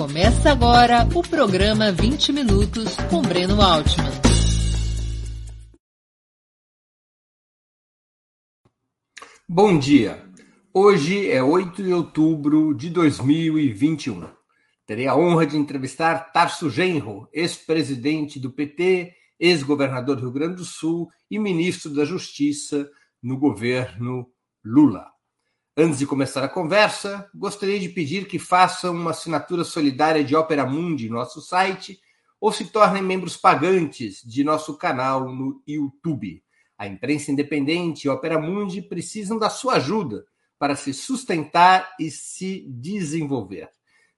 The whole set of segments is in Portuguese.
Começa agora o programa 20 Minutos com Breno Altman. Bom dia. Hoje é 8 de outubro de 2021. Terei a honra de entrevistar Tarso Genro, ex-presidente do PT, ex-governador do Rio Grande do Sul e ministro da Justiça no governo Lula. Antes de começar a conversa, gostaria de pedir que façam uma assinatura solidária de Opera Mundi em nosso site ou se tornem membros pagantes de nosso canal no YouTube. A imprensa independente e Opera Mundi precisam da sua ajuda para se sustentar e se desenvolver.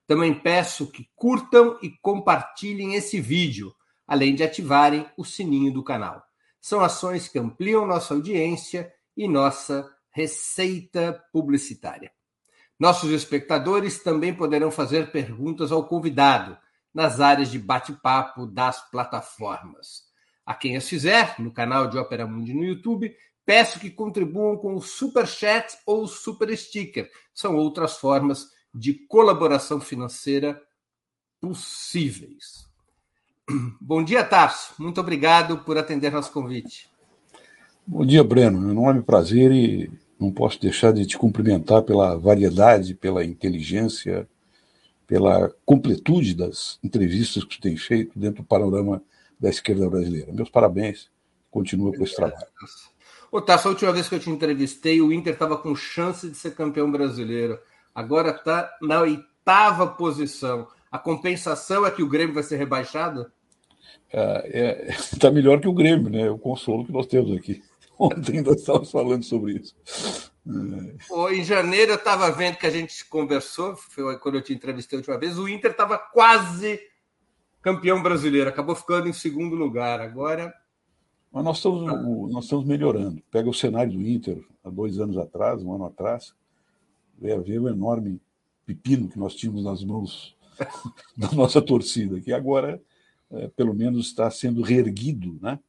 Também peço que curtam e compartilhem esse vídeo, além de ativarem o sininho do canal. São ações que ampliam nossa audiência e nossa receita publicitária. Nossos espectadores também poderão fazer perguntas ao convidado nas áreas de bate-papo das plataformas. A quem as fizer, no canal de Opera Mundi no YouTube, peço que contribuam com o Super Chat ou Super Sticker. São outras formas de colaboração financeira possíveis. Bom dia, Tarso. Muito obrigado por atender nosso convite. Bom dia, Breno. É um enorme prazer e não posso deixar de te cumprimentar pela variedade, pela inteligência, pela completude das entrevistas que tu tem feito dentro do panorama da esquerda brasileira. Meus parabéns. Continua com esse trabalho. Ô, Tasso, a última vez que eu te entrevistei, o Inter estava com chance de ser campeão brasileiro. Agora está na oitava posição. A compensação é que o Grêmio vai ser rebaixado? Está é, é, tá melhor que o Grêmio, né? O consolo que nós temos aqui. Ontem ainda estávamos falando sobre isso. É. Em janeiro eu estava vendo que a gente conversou, foi quando eu te entrevistei a última vez, o Inter estava quase campeão brasileiro, acabou ficando em segundo lugar. Agora mas nós estamos, nós estamos melhorando. Pega o cenário do Inter, há dois anos atrás, um ano atrás, veio ver o enorme pepino que nós tínhamos nas mãos da nossa torcida, que agora, é, pelo menos, está sendo reerguido, né?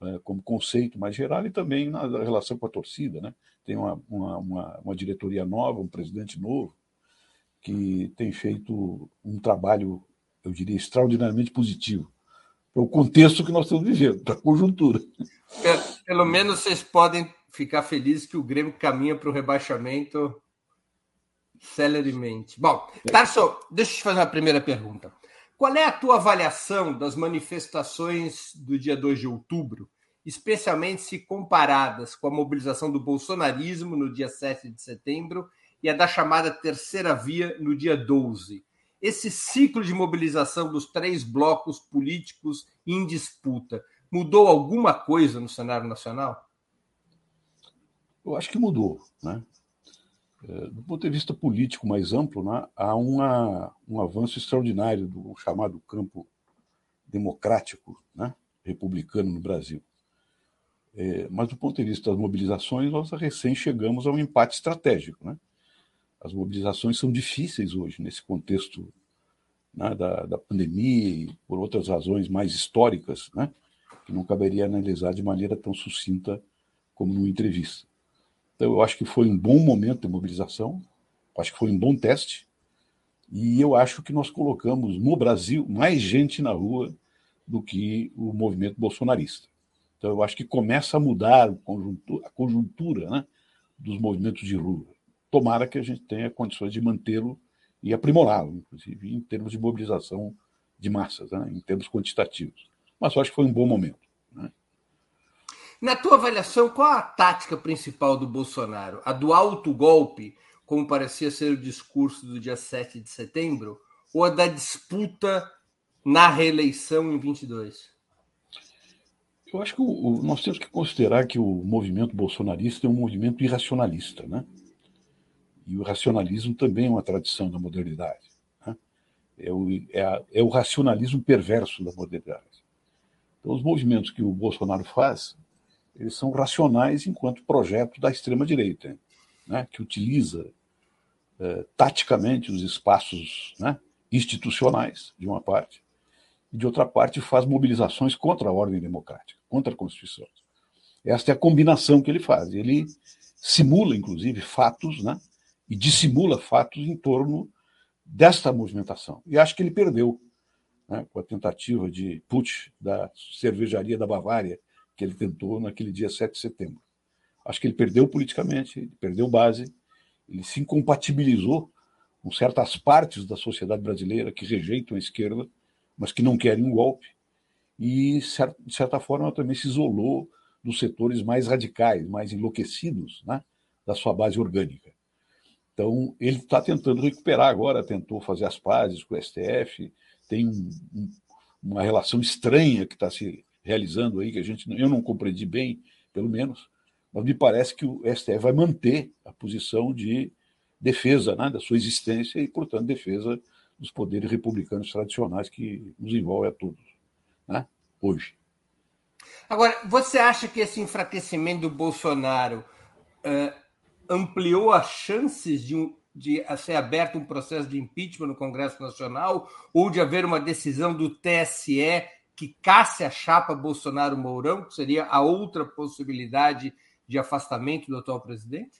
É, como conceito mais geral e também na relação com a torcida. Né? Tem uma, uma, uma, diretoria nova, um presidente novo, que tem feito um trabalho, eu diria, extraordinariamente positivo para o contexto que nós estamos vivendo, para a conjuntura. Pelo, pelo menos vocês podem ficar felizes que o Grêmio caminha para o rebaixamento celeremente. Bom, Tarso, deixa eu te fazer uma primeira pergunta. Qual é a tua avaliação das manifestações do dia 2 de outubro, especialmente se comparadas com a mobilização do bolsonarismo no dia 7 de setembro e a da chamada terceira via no dia 12? esse ciclo de mobilização dos três blocos políticos em disputa mudou alguma coisa no cenário nacional? Eu acho que mudou. Né? É, do ponto de vista político mais amplo, né, há uma, um avanço extraordinário do chamado campo democrático né, republicano no Brasil. É, mas do ponto de vista das mobilizações, nós recém chegamos a um empate estratégico. Né? As mobilizações são difíceis hoje, nesse contexto né, da, da pandemia e por outras razões mais históricas, né, que não caberia analisar de maneira tão sucinta como numa entrevista. Então, eu acho que foi um bom momento de mobilização, acho que foi um bom teste, e eu acho que nós colocamos no Brasil mais gente na rua do que o movimento bolsonarista. Então, eu acho que começa a mudar a conjuntura, né, dos movimentos de rua tomara que a gente tenha condições de mantê-lo e aprimorá-lo, inclusive em termos de mobilização de massas, né, em termos quantitativos. Mas eu acho que foi um bom momento. Né? Na tua avaliação, qual a tática principal do Bolsonaro? A do autogolpe, como parecia ser o discurso do dia 7 de setembro, ou a da disputa na reeleição em 22? Eu acho que o, nós temos que considerar que o movimento bolsonarista é um movimento irracionalista, né? E o racionalismo também é uma tradição da modernidade. Né? É, o, é, a, é o racionalismo perverso da modernidade. Então, os movimentos que o Bolsonaro faz, eles são racionais enquanto projeto da extrema-direita, né? que utiliza é, taticamente os espaços né? institucionais, de uma parte, e de outra parte faz mobilizações contra a ordem democrática, contra a Constituição. Esta é a combinação que ele faz. Ele simula, inclusive, fatos né, e dissimula fatos em torno desta movimentação. E acho que ele perdeu né, com a tentativa de putsch da cervejaria da Bavária, que ele tentou naquele dia 7 de setembro. Acho que ele perdeu politicamente, perdeu base, ele se incompatibilizou com certas partes da sociedade brasileira que rejeitam a esquerda, mas que não querem um golpe, e, de certa forma, também se isolou dos setores mais radicais, mais enlouquecidos né, da sua base orgânica. Então, ele está tentando recuperar agora, tentou fazer as pazes com o STF, tem um, um, uma relação estranha que está se realizando aí, que a gente, eu não compreendi bem, pelo menos, mas me parece que o STF vai manter a posição de defesa né, da sua existência e, portanto, defesa dos poderes republicanos tradicionais que nos envolvem a todos, né, hoje. Agora, você acha que esse enfraquecimento do Bolsonaro uh, ampliou as chances de, um, de ser aberto um processo de impeachment no Congresso Nacional ou de haver uma decisão do TSE que casse a chapa Bolsonaro-Mourão, que seria a outra possibilidade de afastamento do atual presidente?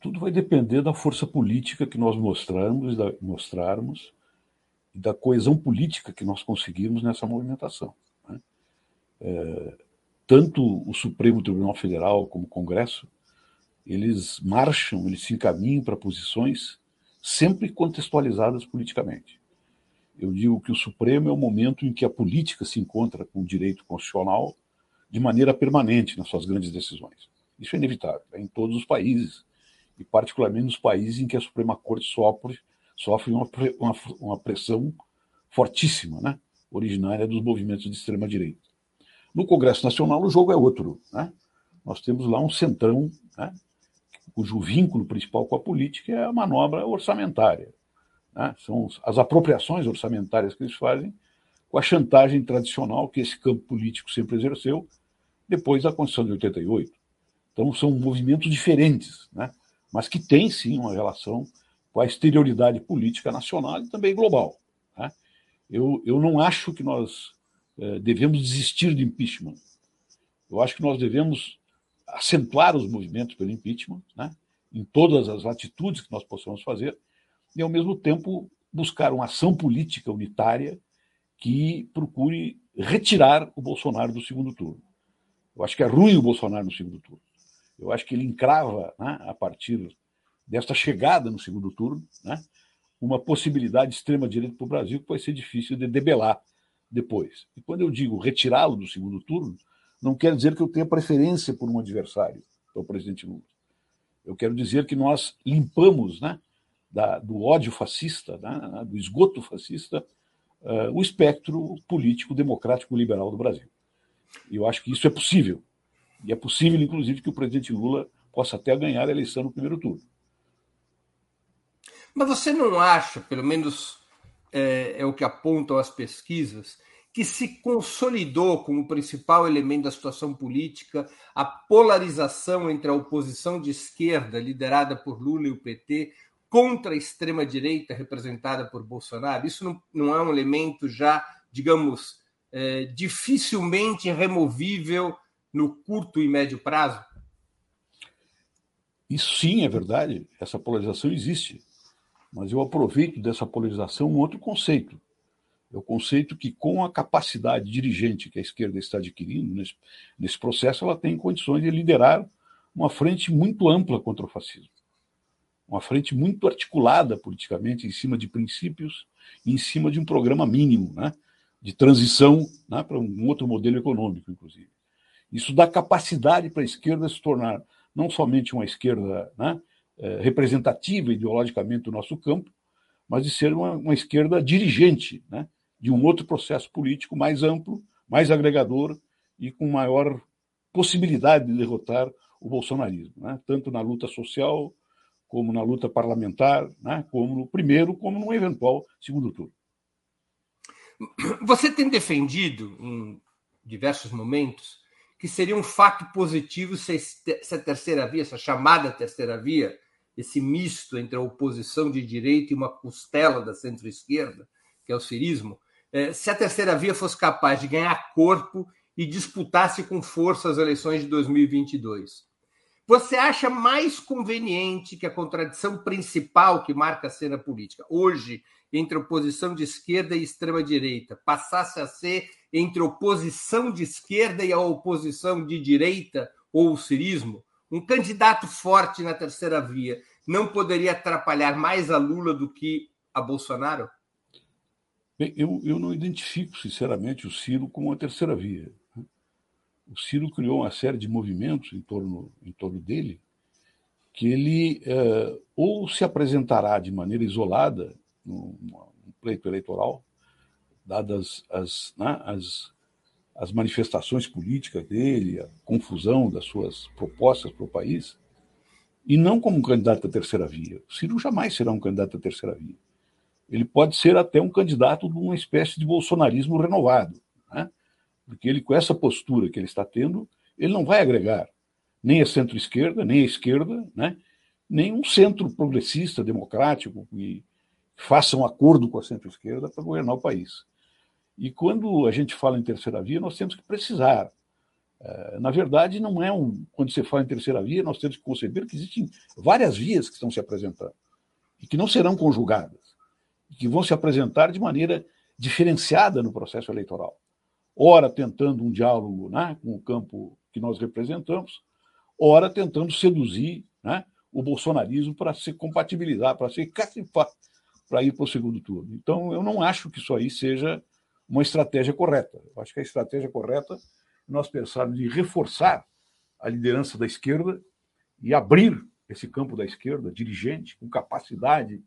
Tudo vai depender da força política que nós mostramos, da, mostrarmos e da coesão política que nós conseguimos nessa movimentação. Né? É, tanto o Supremo Tribunal Federal como o Congresso, eles marcham, eles se encaminham para posições sempre contextualizadas politicamente. Eu digo que o Supremo é o momento em que a política se encontra com o direito constitucional de maneira permanente nas suas grandes decisões. Isso é inevitável, é em todos os países e particularmente nos países em que a Suprema Corte sofre, sofre uma, uma, uma pressão fortíssima, né? originária dos movimentos de extrema-direita. No Congresso Nacional, o jogo é outro. Né? Nós temos lá um centrão, né? cujo vínculo principal com a política é a manobra orçamentária. Né? São as apropriações orçamentárias que eles fazem com a chantagem tradicional que esse campo político sempre exerceu depois da Constituição de 88. Então, são movimentos diferentes. Né? mas que tem sim uma relação com a exterioridade política nacional e também global. Né? Eu, eu não acho que nós eh, devemos desistir de impeachment. Eu acho que nós devemos acentuar os movimentos pelo impeachment, né? em todas as atitudes que nós possamos fazer, e ao mesmo tempo buscar uma ação política unitária que procure retirar o Bolsonaro do segundo turno. Eu acho que é ruim o Bolsonaro no segundo turno. Eu acho que ele encrava, né, a partir desta chegada no segundo turno, né, uma possibilidade extrema-direita para o Brasil que vai ser difícil de debelar depois. E quando eu digo retirá-lo do segundo turno, não quer dizer que eu tenha preferência por um adversário, que é o presidente Lula. Eu quero dizer que nós limpamos né, da, do ódio fascista, né, do esgoto fascista, uh, o espectro político, democrático, liberal do Brasil. E eu acho que isso é possível. E é possível, inclusive, que o presidente Lula possa até ganhar a eleição no primeiro turno. Mas você não acha, pelo menos é, é o que apontam as pesquisas, que se consolidou como principal elemento da situação política a polarização entre a oposição de esquerda, liderada por Lula e o PT, contra a extrema-direita, representada por Bolsonaro? Isso não, não é um elemento já, digamos, é, dificilmente removível no curto e médio prazo? Isso sim é verdade, essa polarização existe. Mas eu aproveito dessa polarização um outro conceito. É o conceito que, com a capacidade dirigente que a esquerda está adquirindo nesse, nesse processo, ela tem condições de liderar uma frente muito ampla contra o fascismo. Uma frente muito articulada politicamente, em cima de princípios e em cima de um programa mínimo né, de transição né, para um outro modelo econômico, inclusive. Isso dá capacidade para a esquerda se tornar não somente uma esquerda né, é, representativa ideologicamente do nosso campo, mas de ser uma, uma esquerda dirigente né, de um outro processo político mais amplo, mais agregador e com maior possibilidade de derrotar o bolsonarismo, né, tanto na luta social, como na luta parlamentar, né, como no primeiro, como no eventual segundo turno. Você tem defendido em diversos momentos que seria um fato positivo se essa terceira via, essa chamada terceira via, esse misto entre a oposição de direita e uma costela da centro-esquerda, que é o cirismo, é, se a terceira via fosse capaz de ganhar corpo e disputasse com força as eleições de 2022. Você acha mais conveniente que a contradição principal que marca a cena política hoje entre oposição de esquerda e extrema-direita passasse a ser entre oposição de esquerda e a oposição de direita ou o cirismo? Um candidato forte na terceira via não poderia atrapalhar mais a Lula do que a Bolsonaro? Bem, eu, eu não identifico, sinceramente, o Ciro como uma terceira via. O Ciro criou uma série de movimentos em torno, em torno dele que ele é, ou se apresentará de maneira isolada no, no pleito eleitoral, dadas as, né, as, as manifestações políticas dele, a confusão das suas propostas para o país, e não como um candidato à terceira via. O Ciro jamais será um candidato à terceira via. Ele pode ser até um candidato de uma espécie de bolsonarismo renovado, né? Porque ele, com essa postura que ele está tendo, ele não vai agregar nem a centro-esquerda, nem a esquerda, né? nem um centro progressista, democrático, que faça um acordo com a centro-esquerda para governar o país. E quando a gente fala em terceira via, nós temos que precisar. É, na verdade, não é um. Quando você fala em terceira via, nós temos que conceber que existem várias vias que estão se apresentando e que não serão conjugadas, que vão se apresentar de maneira diferenciada no processo eleitoral. Ora, tentando um diálogo né, com o campo que nós representamos, ora, tentando seduzir né, o bolsonarismo para se compatibilizar, para se cacifar, para ir para o segundo turno. Então, eu não acho que isso aí seja uma estratégia correta. Eu acho que a estratégia correta é nós pensarmos em reforçar a liderança da esquerda e abrir esse campo da esquerda, dirigente, com capacidade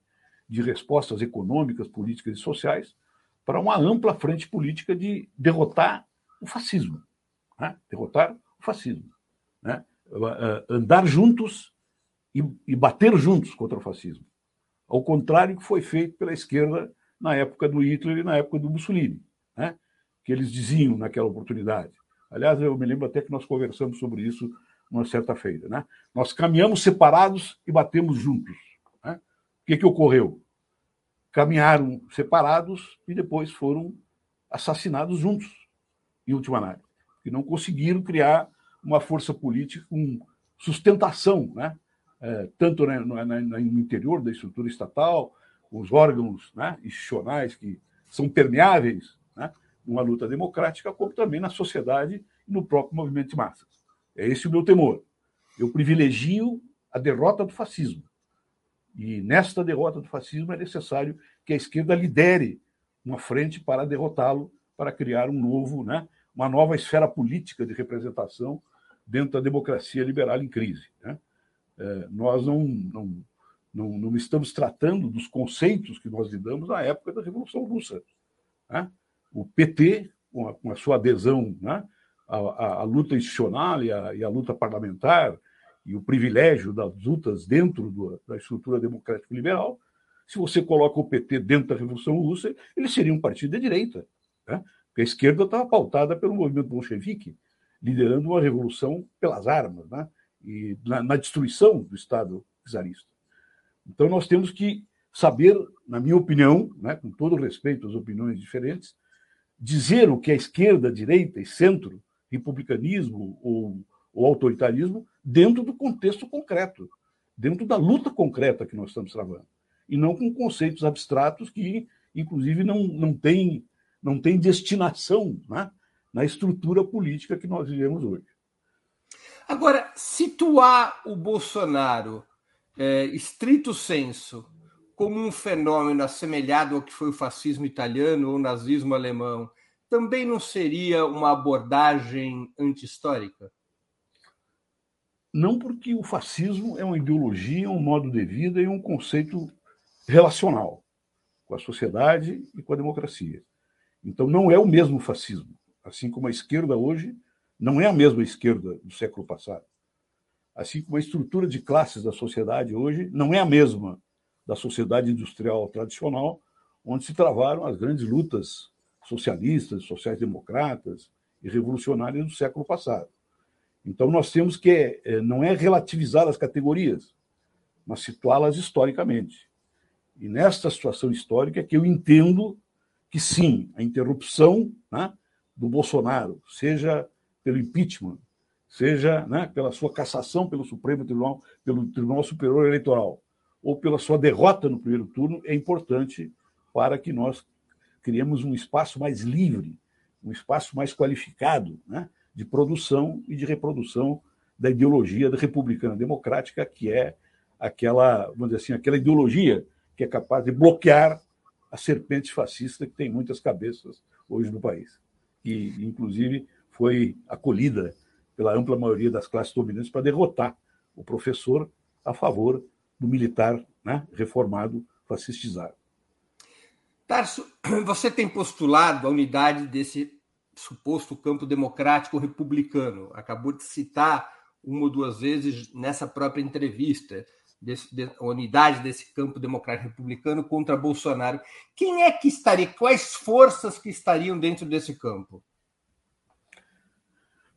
de respostas econômicas, políticas e sociais, para uma ampla frente política de derrotar o fascismo. Né? Derrotar o fascismo. Né? Andar juntos e, e bater juntos contra o fascismo. Ao contrário do que foi feito pela esquerda na época do Hitler e na época do Mussolini né? que eles diziam naquela oportunidade. Aliás, eu me lembro até que nós conversamos sobre isso uma certa feira. Né? Nós caminhamos separados e batemos juntos. Né? O que, que ocorreu? Caminharam separados e depois foram assassinados juntos, em última análise, e não conseguiram criar uma força política com sustentação, né? É, tanto no, no, interior da estrutura estatal, os órgãos né, institucionais que são permeáveis né, numa luta democrática, como também na sociedade e no próprio movimento de massas. É esse o meu temor. Eu privilegio a derrota do fascismo. E nesta derrota do fascismo é necessário que a esquerda lidere uma frente para derrotá-lo, para criar um novo, né, uma nova esfera política de representação dentro da democracia liberal em crise. Né? É, nós não, não, não, não, estamos tratando dos conceitos que nós lidamos na época da Revolução Russa. Né? o PT, com a, com a sua adesão né, à, à, à, luta institucional e à, e à, luta parlamentar, e o privilégio das lutas dentro do, da estrutura democrática liberal, se você coloca o PT dentro da Revolução Russa, ele seria um partido de direita. Né? Porque a esquerda estava pautada pelo movimento bolchevique, liderando uma revolução pelas armas né? e na, na destruição do Estado czarista. Então, nós temos que saber, na minha opinião, né, com todo respeito às opiniões diferentes, dizer o que é esquerda, direita e centro, republicanismo ou, ou autoritarismo, dentro do contexto concreto, dentro da luta concreta que nós estamos travando. E não com conceitos abstratos que, inclusive, não, não têm não tem destinação né, na estrutura política que nós vivemos hoje. Agora, situar o Bolsonaro, é, estrito senso, como um fenômeno assemelhado ao que foi o fascismo italiano ou o nazismo alemão, também não seria uma abordagem anti-histórica? Não, porque o fascismo é uma ideologia, um modo de vida e um conceito relacional com a sociedade e com a democracia. Então, não é o mesmo fascismo. Assim como a esquerda hoje não é a mesma esquerda do século passado. Assim como a estrutura de classes da sociedade hoje não é a mesma da sociedade industrial tradicional, onde se travaram as grandes lutas socialistas, sociais-democratas e revolucionárias do século passado. Então, nós temos que, eh, não é relativizar as categorias, mas situá-las historicamente. E nesta situação histórica é que eu entendo que, sim, a interrupção né, do Bolsonaro, seja pelo impeachment, seja né, pela sua cassação pelo Supremo Tribunal, pelo Tribunal Superior Eleitoral, ou pela sua derrota no primeiro turno, é importante para que nós criemos um espaço mais livre, um espaço mais qualificado né, de produção e de reprodução da ideologia republicana democrática, que é aquela, vamos dizer assim, aquela ideologia que é capaz de bloquear a serpente fascista que tem muitas cabeças hoje no país. E, inclusive, foi acolhida pela ampla maioria das classes dominantes para derrotar o professor a favor do militar né, reformado fascistizado. Tarso, você tem postulado a unidade desse suposto campo democrático republicano. Acabou de citar uma ou duas vezes nessa própria entrevista desse, de, a unidade desse campo democrático republicano contra Bolsonaro. Quem é que estaria? Quais forças que estariam dentro desse campo?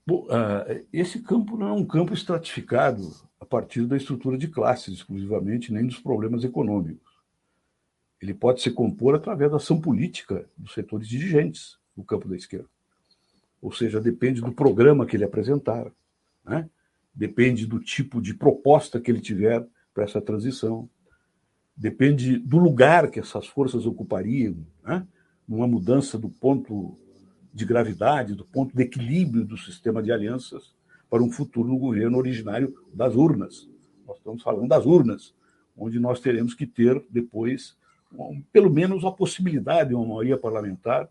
Bom, uh, esse campo não é um campo estratificado a partir da estrutura de classes exclusivamente, nem dos problemas econômicos. Ele pode se compor através da ação política dos setores dirigentes do campo da esquerda. Ou seja, depende do programa que ele apresentar, né? depende do tipo de proposta que ele tiver para essa transição, depende do lugar que essas forças ocupariam, né? numa mudança do ponto de gravidade, do ponto de equilíbrio do sistema de alianças para um futuro no governo originário das urnas. Nós estamos falando das urnas, onde nós teremos que ter depois, pelo menos, a possibilidade de uma maioria parlamentar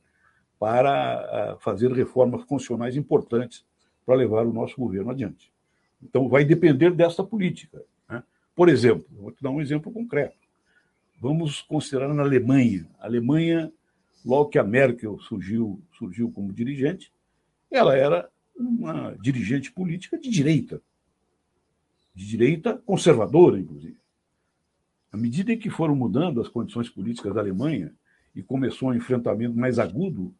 para ah, fazer reformas constitucionais importantes para levar o nosso governo adiante. Então, vai depender dessa política. Né? Por exemplo, vou te dar um exemplo concreto. Vamos considerar na Alemanha. A Alemanha logo que a Merkel surgiu, surgiu como dirigente, ela era uma dirigente política de direita, de direita conservadora, inclusive. À medida em que foram mudando as condições políticas da Alemanha e começou um enfrentamento mais agudo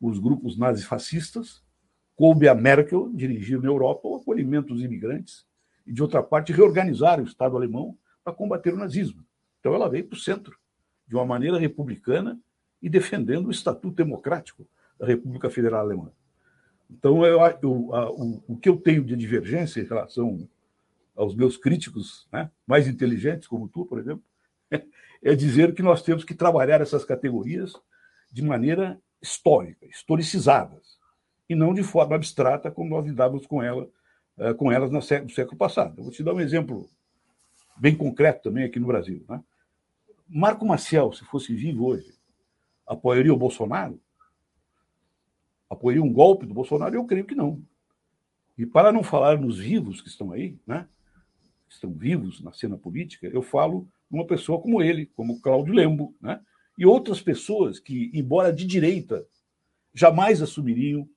os grupos nazifascistas, coube a Merkel dirigir na Europa o acolhimento dos imigrantes e, de outra parte, reorganizar o Estado alemão para combater o nazismo. Então, ela veio para o centro, de uma maneira republicana e defendendo o Estatuto Democrático da República Federal Alemã. Então, eu, eu, a, o, o, que eu tenho de divergência em relação aos meus críticos né, mais inteligentes, como tu, por exemplo, é dizer que nós temos que trabalhar essas categorias de maneira histórica, historicizadas, e não de forma abstrata, como nós lidávamos com, ela, eh, com elas no século, passado. Eu vou te dar um exemplo bem concreto também aqui no Brasil. Né? Marco Maciel, se fosse vivo hoje, apoiaria o Bolsonaro? Apoiaria um golpe do Bolsonaro? Eu creio que não. E para não falar nos vivos que estão aí, né, estão vivos na cena política, eu falo numa pessoa como ele, como Cláudio Lembo, né, e outras pessoas que, embora de direita, jamais assumiriam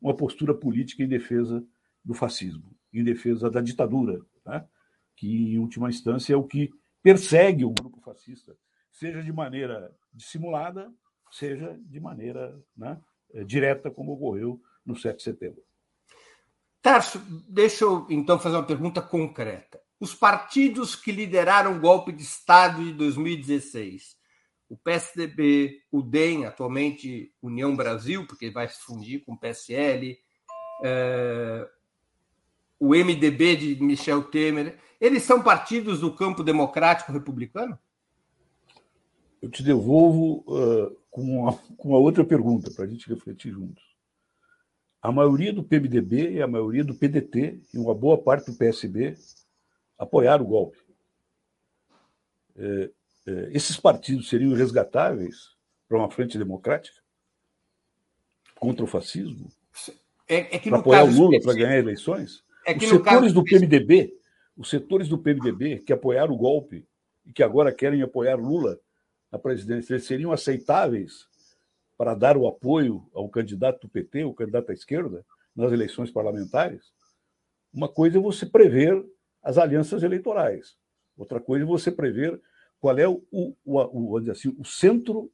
uma postura política em defesa do fascismo, em defesa da ditadura, né, que, em última instância, é o que persegue o grupo fascista, seja de maneira dissimulada seja de maneira né, eh, direta, como ocorreu no 7 de setembro. Tarso, deixa eu então fazer uma pergunta concreta. Os partidos que lideraram o golpe de Estado de 2016, o PSDB, o DEM, atualmente União Brasil, porque vai se fundir com o PSL, é, o MDB de Michel Temer, eles são partidos do campo democrático republicano? Eu te devolvo uh, com, a, com outra pergunta, para a gente refletir juntos. A maioria do PMDB e a maioria do PDT e uma boa parte do PSB apoiaram o golpe. É, esses partidos seriam resgatáveis para uma frente democrática contra o fascismo? É, é para apoiar o Lula para ganhar eleições? É os setores do PMDB, os setores do PMDB que apoiaram o golpe e que agora querem apoiar Lula à presidência, eles seriam aceitáveis para dar o apoio ao candidato do PT, o candidato à esquerda, nas eleições parlamentares? Uma coisa é você prever as alianças eleitorais, outra coisa é você prever qual é o, o, o, o, assim, o centro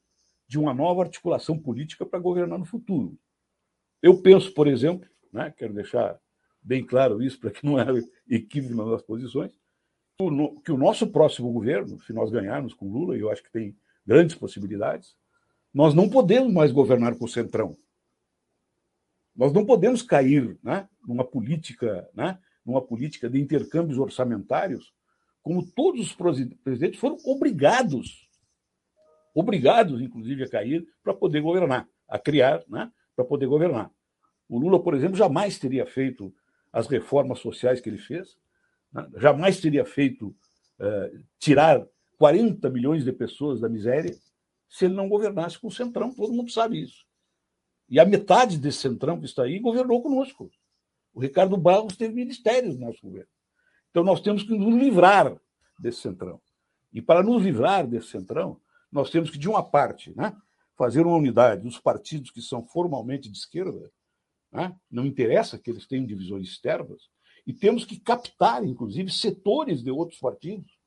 de uma nova articulação política para governar no futuro. Eu penso, por exemplo, né, quero deixar bem claro isso para que não haja equívoco nas nossas posições, que o nosso próximo governo, se nós ganharmos com Lula, e eu acho que tem grandes possibilidades, nós não podemos mais governar com o Centrão. Nós não podemos cair né, numa política, né, numa política de intercâmbios orçamentários, como todos os presidentes foram obrigados, obrigados, inclusive, a cair para poder governar, a criar, né, para poder governar. O Lula, por exemplo, jamais teria feito as reformas sociais que ele fez, né, jamais teria feito uh, tirar 40 milhões de pessoas da miséria se ele não governasse com o Centrão, todo mundo sabe isso. E a metade desse Centrão que está aí governou conosco. O Ricardo Barros teve ministérios no nosso governo. Então nós temos que nos livrar desse Centrão. E para nos livrar desse Centrão, nós temos que, de uma parte, né, fazer uma unidade dos partidos que são formalmente de esquerda, né, não interessa que eles tenham divisões externas, e temos que captar, inclusive, setores de outros partidos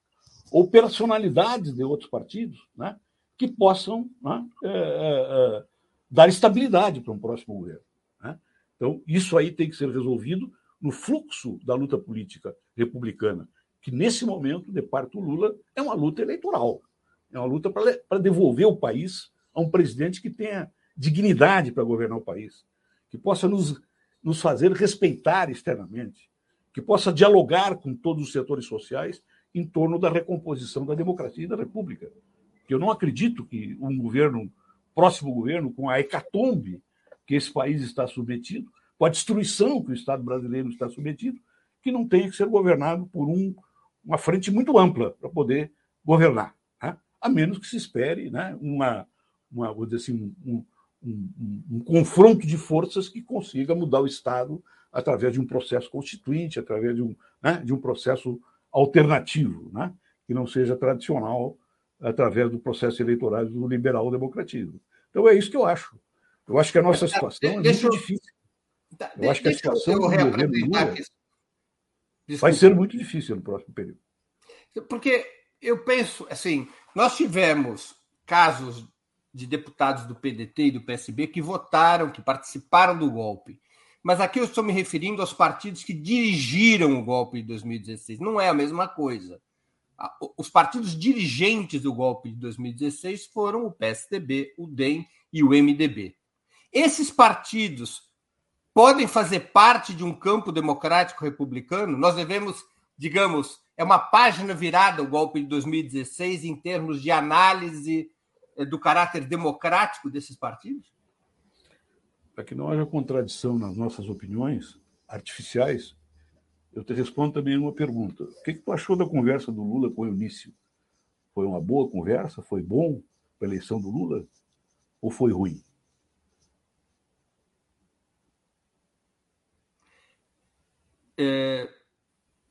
ou personalidades de outros partidos né, que possam né, é, é, dar estabilidade para um próximo governo. Né? Então, isso aí tem que ser resolvido no fluxo da luta política republicana, que nesse momento, de parte do Lula, é uma luta eleitoral. É uma luta para devolver o país a um presidente que tenha dignidade para governar o país, que possa nos, nos fazer respeitar externamente, que possa dialogar com todos os setores sociais em torno da recomposição da democracia e da república. Eu não acredito que um governo próximo governo, com a hecatombe que esse país está submetido, com a destruição que o Estado brasileiro está submetido, que não tenha que ser governado por um, uma frente muito ampla para poder governar, né? a menos que se espere né, uma, uma, vou dizer assim, um, um, um, um confronto de forças que consiga mudar o Estado através de um processo constituinte, através de um, né, de um processo alternativo, né, que não seja tradicional através do processo eleitoral do liberal-democratismo. Então é isso que eu acho. Eu acho que a nossa situação é muito difícil. Tá, eu acho que a situação vai ser muito difícil no próximo período. Porque eu penso, assim, nós tivemos casos de deputados do PDT e do PSB que votaram, que participaram do golpe. Mas aqui eu estou me referindo aos partidos que dirigiram o golpe de 2016. Não é a mesma coisa os partidos dirigentes do golpe de 2016 foram o PSDB, o DEM e o MDB. Esses partidos podem fazer parte de um campo democrático republicano? Nós devemos, digamos, é uma página virada o golpe de 2016 em termos de análise eh, do caráter democrático desses partidos? Para que não haja contradição nas nossas opiniões artificiais, eu te respondo também uma pergunta. O que, que tu achou da conversa do Lula com o Eunício? Foi uma boa conversa? Foi bom para a eleição do Lula? Ou foi ruim? É,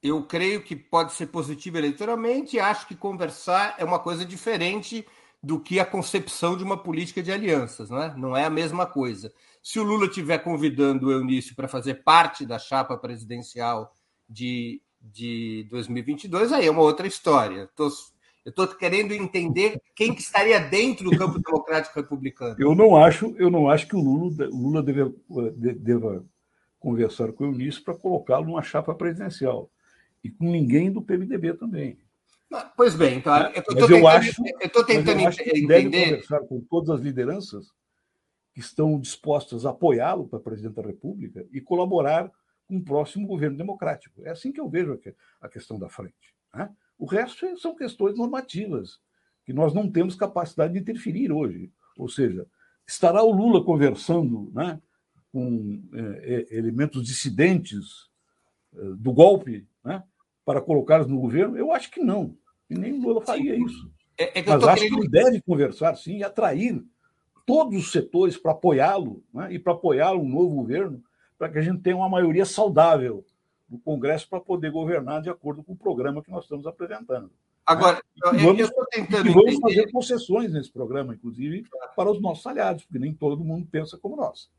eu creio que pode ser positivo eleitoralmente e acho que conversar é uma coisa diferente do que a concepção de uma política de alianças, não é? Não é a mesma coisa. Se o Lula estiver convidando o Eunício para fazer parte da chapa presidencial de, de 2022, aí é uma outra história. Tô, eu estou querendo entender quem que estaria dentro do campo democrático republicano. Eu não acho, eu não acho que o Lula, Lula deva, deva conversar com o Eunício para colocá-lo numa chapa presidencial. E com ninguém do PMDB também. Pois bem, então, eu estou tentando, acho, eu tentando eu acho que entender. Deve conversar com todas as lideranças que estão dispostas a apoiá-lo para presidente da República e colaborar um próximo governo democrático. É assim que eu vejo a questão da frente. Né? O resto são questões normativas, que nós não temos capacidade de interferir hoje. Ou seja, estará o Lula conversando né, com é, é elementos dissidentes é, do golpe né, para colocá-los no governo? Eu acho que não. E nem o Lula faria isso. É, é Mas acho querendo... que ele deve conversar, sim, e atrair todos os setores para apoiá-lo né, e para apoiar um novo governo para que a gente tenha uma maioria saudável no Congresso para poder governar de acordo com o programa que nós estamos apresentando. Agora, né? vamos, eu estou tentando vamos fazer concessões nesse programa, inclusive, para os nossos aliados, porque nem todo mundo pensa como nós.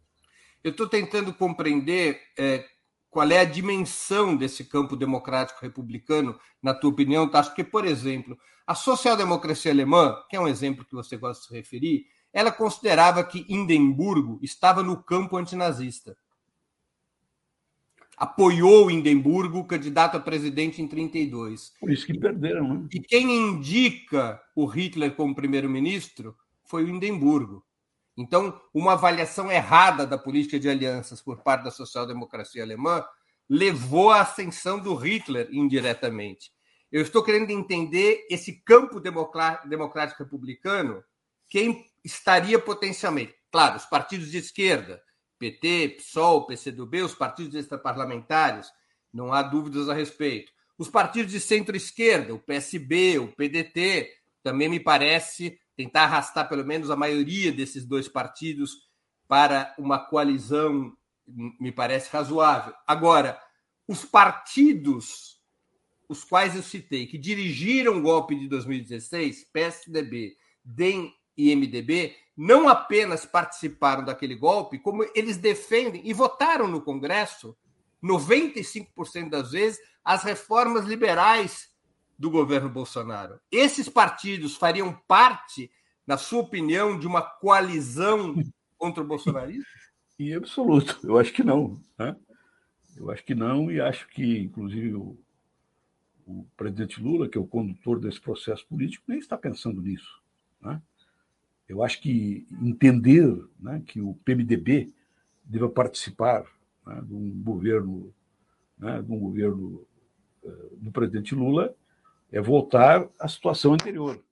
Eu estou tentando compreender é, qual é a dimensão desse campo democrático republicano, na tua opinião, Tasso? Porque, por exemplo, a social-democracia alemã, que é um exemplo que você gosta de se referir, ela considerava que Hindenburgo estava no campo antinazista apoiou Hindenburgo, candidato a presidente em 32. Por isso que perderam, né? E quem indica o Hitler como primeiro-ministro foi o Hindenburgo. Então, uma avaliação errada da política de alianças por parte da social-democracia alemã levou à ascensão do Hitler indiretamente. Eu estou querendo entender esse campo democrático republicano, quem estaria potencialmente. Claro, os partidos de esquerda, PT, PSOL, PCdoB, os partidos extraparlamentários, não há dúvidas a respeito. Os partidos de centro-esquerda, o PSB, o PDT, também me parece tentar arrastar pelo menos a maioria desses dois partidos para uma coalizão, me parece razoável. Agora, os partidos, os quais eu citei, que dirigiram o golpe de 2016, PSDB, DEM e MDB, não apenas participaram daquele golpe, como eles defendem e votaram no Congresso 95% das vezes, as reformas liberais do governo Bolsonaro. Esses partidos fariam parte, na sua opinião, de uma coalizão contra o bolsonarismo? Em absoluto, eu acho que não. Né? Eu acho que não, e acho que, inclusive, o, o presidente Lula, que é o condutor desse processo político, nem está pensando nisso. Né? Eu acho que entender né, que o PMDB deva participar né, de um governo, né, de um governo uh, do presidente Lula, é voltar à situação anterior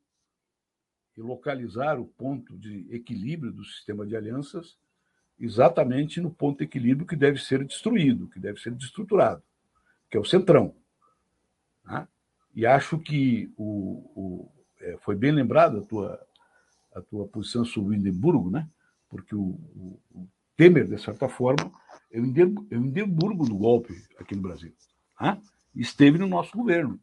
e localizar o ponto de equilíbrio do sistema de alianças exatamente no ponto de equilíbrio que deve ser destruído, que deve ser destruturado, que é o centrão. Né? E acho que o, o é, foi bem lembrado a tua, a tua posição sobre o Hindenburgo, né? porque o, o, o Temer, de certa forma, é o Hindenburgo do golpe aqui no Brasil. Né? Esteve no nosso governo.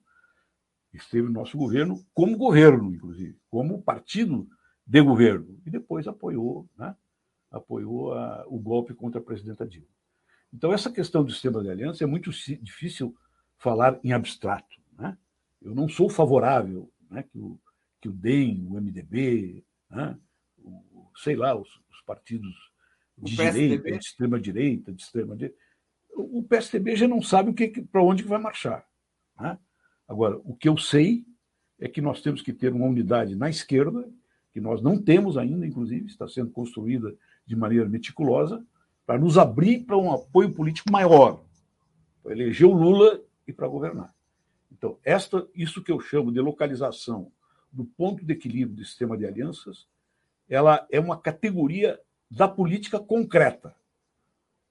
Esteve no nosso governo como governo, inclusive, como partido de governo. E depois apoiou, né? apoiou a, o golpe contra a presidenta Dilma. Então, essa questão do sistema de aliança é muito difícil falar em abstrato. Né? Eu não sou favorável né, que, o, que o DEM, o MDB, né, o, sei lá, os, os partidos de direita, de extrema direita, de extrema direita. O PSDB já não sabe o que, para onde que vai marchar. Né? Agora, o que eu sei é que nós temos que ter uma unidade na esquerda, que nós não temos ainda, inclusive, está sendo construída de maneira meticulosa, para nos abrir para um apoio político maior, para eleger o Lula e para governar. Então, esta, isso que eu chamo de localização do ponto de equilíbrio do sistema de alianças, ela é uma categoria da política concreta.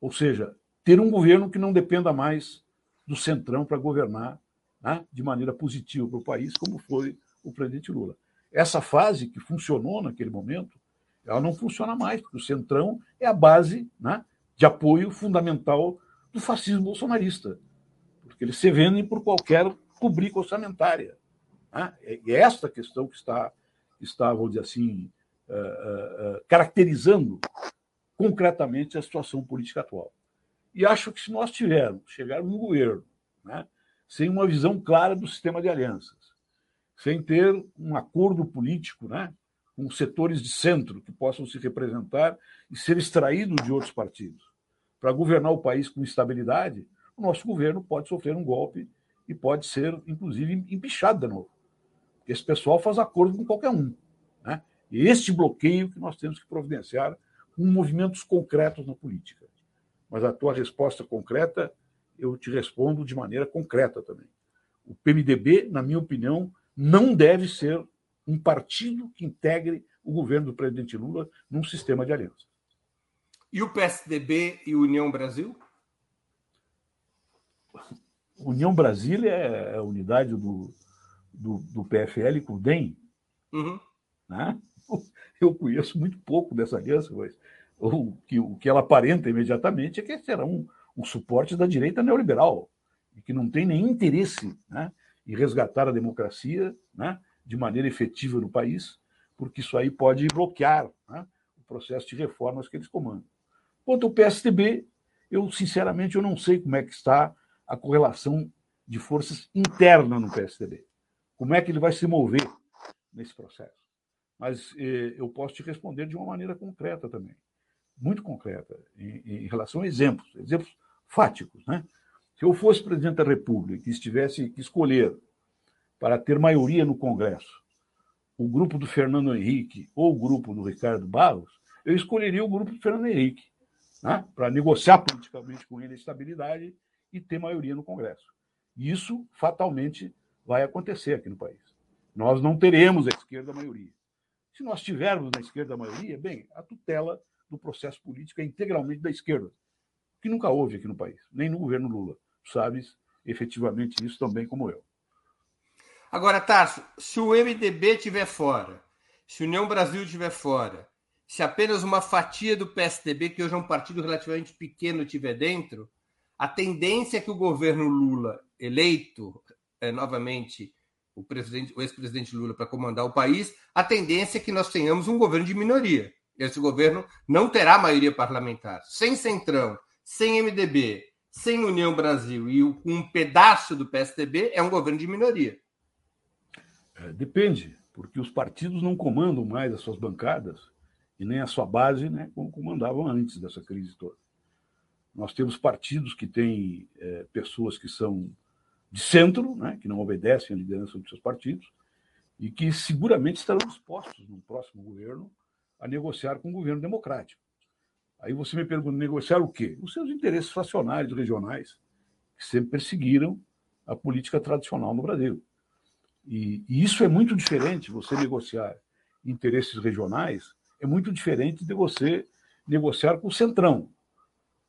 Ou seja, ter um governo que não dependa mais do centrão para governar né, de maneira positiva para o país, como foi o presidente Lula. Essa fase que funcionou naquele momento, ela não funciona mais, porque o centrão é a base né, de apoio fundamental do fascismo bolsonarista, porque eles se vendem por qualquer rubrica orçamentária. Né? É esta questão que está, está vamos dizer assim, uh, uh, caracterizando concretamente a situação política atual. E acho que se nós tivermos, chegarmos no governo, né, sem uma visão clara do sistema de alianças, sem ter um acordo político né, com setores de centro que possam se representar e ser extraídos de outros partidos, para governar o país com estabilidade, o nosso governo pode sofrer um golpe e pode ser, inclusive, empichado de novo. Esse pessoal faz acordo com qualquer um. Né? este bloqueio que nós temos que providenciar com movimentos concretos na política. Mas a tua resposta concreta, eu te respondo de maneira concreta também. O PMDB, na minha opinião, não deve ser um partido que integre o governo do presidente Lula num sistema de aliança. E o PSDB e União Brasil? União Brasil é a unidade do, do, do PFL com o DEM. Uhum. Né? eu conheço muito pouco dessa aliança, mas o que, o que ela aparenta imediatamente é que será um, um suporte da direita neoliberal, e que não tem nenhum interesse né, em resgatar a democracia né, de maneira efetiva no país, porque isso aí pode bloquear né, o processo de reformas que eles comandam. Quanto ao PSDB, eu sinceramente eu não sei como é que está a correlação de forças interna no PSDB. Como é que ele vai se mover nesse processo? mas eh, eu posso te responder de uma maneira concreta também, muito concreta, em, em, relação a exemplos, exemplos fáticos. Né? Se eu fosse presidente da República e estivesse que escolher para ter maioria no Congresso o grupo do Fernando Henrique ou o grupo do Ricardo Barros, eu escolheria o grupo de Fernando Henrique, né? para negociar politicamente com ele a estabilidade e ter maioria no Congresso. Isso fatalmente vai acontecer aqui no país. Nós não teremos a esquerda maioria. Se nós tivermos na esquerda a maioria, bem, a tutela do processo político é integralmente da esquerda, que nunca houve aqui no país, nem no governo Lula. Sabes efetivamente isso também como eu. Agora, Tarso, se o MDB estiver fora, se União Brasil estiver fora, se apenas uma fatia do PSDB, que hoje é um partido relativamente pequeno, estiver dentro, a tendência é que o governo Lula, eleito é, novamente o, presidente, o ex-presidente Lula para comandar o país, a tendência é que nós tenhamos um governo de minoria. Esse governo não terá maioria parlamentar. Sem Centrão, sem MDB, sem União Brasil e um pedaço do PSDB, é um governo de minoria. É, depende, porque os partidos não comandam mais as suas bancadas e nem a sua base, né, como comandavam antes dessa crise toda. Nós temos partidos que têm é, pessoas que são de centro, né, que não obedecem à liderança dos seus partidos, e que seguramente estarão dispostos no próximo governo a negociar com o governo democrático. Aí você me pergunta, negociar o quê? Os seus interesses fracionários regionais, que sempre perseguiram a política tradicional no Brasil. E, e, isso é muito diferente, você negociar interesses regionais, é muito diferente de você negociar com o Centrão.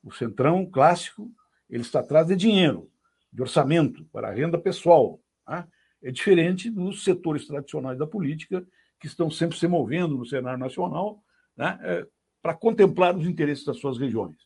O Centrão clássico, ele está atrás de dinheiro de orçamento para a renda pessoal. Tá? É diferente dos setores tradicionais da política, que estão sempre se movendo no cenário nacional né? Para contemplar os interesses das suas regiões.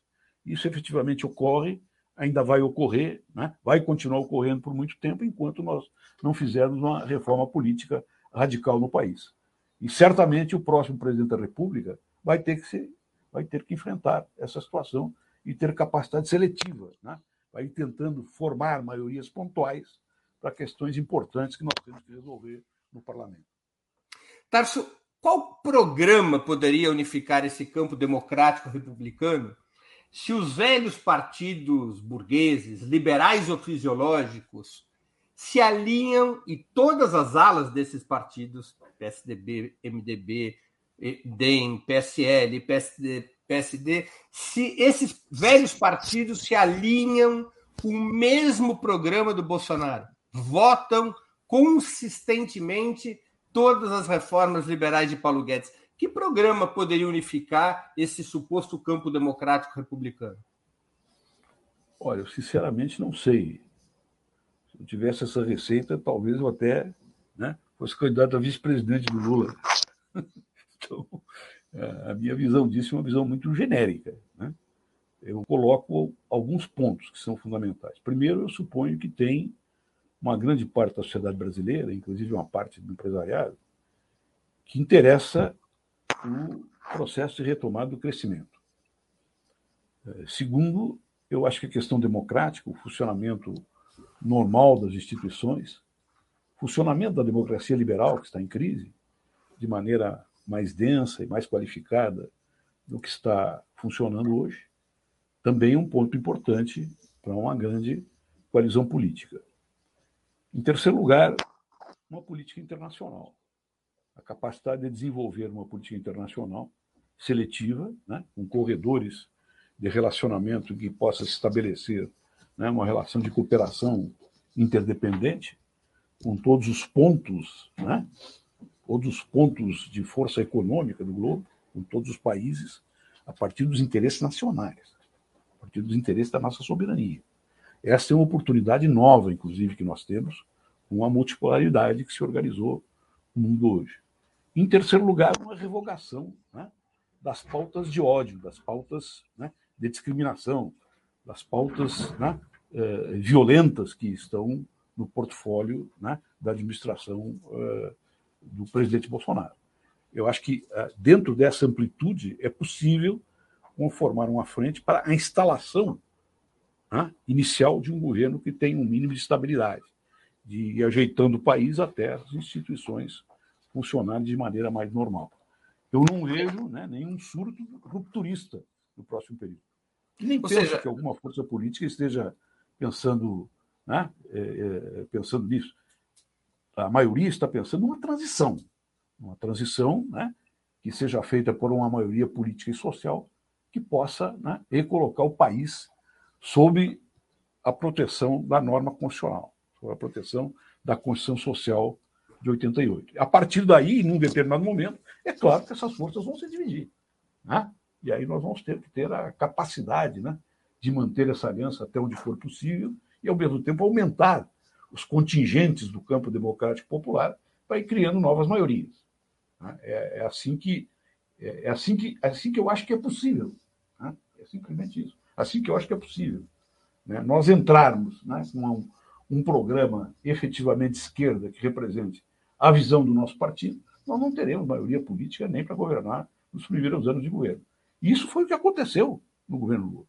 Isso efetivamente ocorre, ainda vai ocorrer, né? vai continuar ocorrendo por muito tempo, enquanto nós não fizermos uma reforma política radical no país. E certamente o próximo presidente da República vai ter que, vai ter que enfrentar essa situação e ter capacidade seletiva, né? vai tentando formar maiorias pontuais para questões importantes que nós temos que resolver no parlamento. Tarso, qual programa poderia unificar esse campo democrático republicano? Se os velhos partidos burgueses, liberais ou fisiológicos, se alinham e todas as alas desses partidos, PSDB, MDB, DEM, PSL, PSD, PSD, se esses velhos partidos se alinham com o mesmo programa do Bolsonaro, votam consistentemente todas as reformas liberais de Paulo Guedes. Que programa poderia unificar esse suposto campo democrático republicano? Olha, eu sinceramente não sei. Se eu tivesse essa receita, talvez eu até né, fosse candidato a vice-presidente do Lula. então, a minha visão disso é uma visão muito genérica. Né? Eu coloco alguns pontos que são fundamentais. Primeiro, eu suponho que tem uma grande parte da sociedade brasileira, inclusive uma parte do empresariado, que interessa o processo de retomada do crescimento. É, segundo, eu acho que a questão democrática, o funcionamento normal das instituições, funcionamento da democracia liberal, que está em crise, de maneira mais densa e mais qualificada do que está funcionando hoje, também é um ponto importante para uma grande coalizão política. Em terceiro lugar, uma política internacional. A capacidade de desenvolver uma política internacional seletiva, né, com corredores de relacionamento que possa se estabelecer né, uma relação de cooperação interdependente, com todos os pontos né, todos os pontos de força econômica do globo, com todos os países, a partir dos interesses nacionais, a partir dos interesses da nossa soberania. Essa é uma oportunidade nova, inclusive, que nós temos, com a multipolaridade que se organizou no mundo hoje. Em terceiro lugar, uma revogação né, das pautas de ódio, das pautas né, de discriminação, das pautas né, eh, violentas que estão no portfólio né, da administração eh, do presidente Bolsonaro. Eu acho que, eh, dentro dessa amplitude, é possível conformar uma frente para a instalação né, inicial de um governo que tenha um mínimo de estabilidade, de ir ajeitando o país até as instituições funcionarem de maneira mais normal. Eu não vejo né, nenhum surto rupturista no próximo período. E nem Ou penso seja... que alguma força política esteja pensando, né, é, é, pensando nisso a maioria está pensando numa transição, uma transição né, que seja feita por uma maioria política e social que possa né, recolocar o país sob a proteção da norma constitucional, sob a proteção da Constituição Social de 88. A partir daí, num determinado momento, é claro que essas forças vão se dividir. Né? E aí nós vamos ter que ter a capacidade né, de manter essa aliança até onde for possível e, ao mesmo tempo, aumentar os contingentes do campo democrático popular para ir criando novas maiorias. Né? É, é, assim que é, é, assim que é assim que eu acho que é possível. Né? É simplesmente isso. Assim que eu acho que é possível. Né? Nós entrarmos né, com um, um programa efetivamente esquerda que represente a visão do nosso partido, nós não teremos maioria política nem para governar nos primeiros anos de governo. E isso foi o que aconteceu no governo Lula.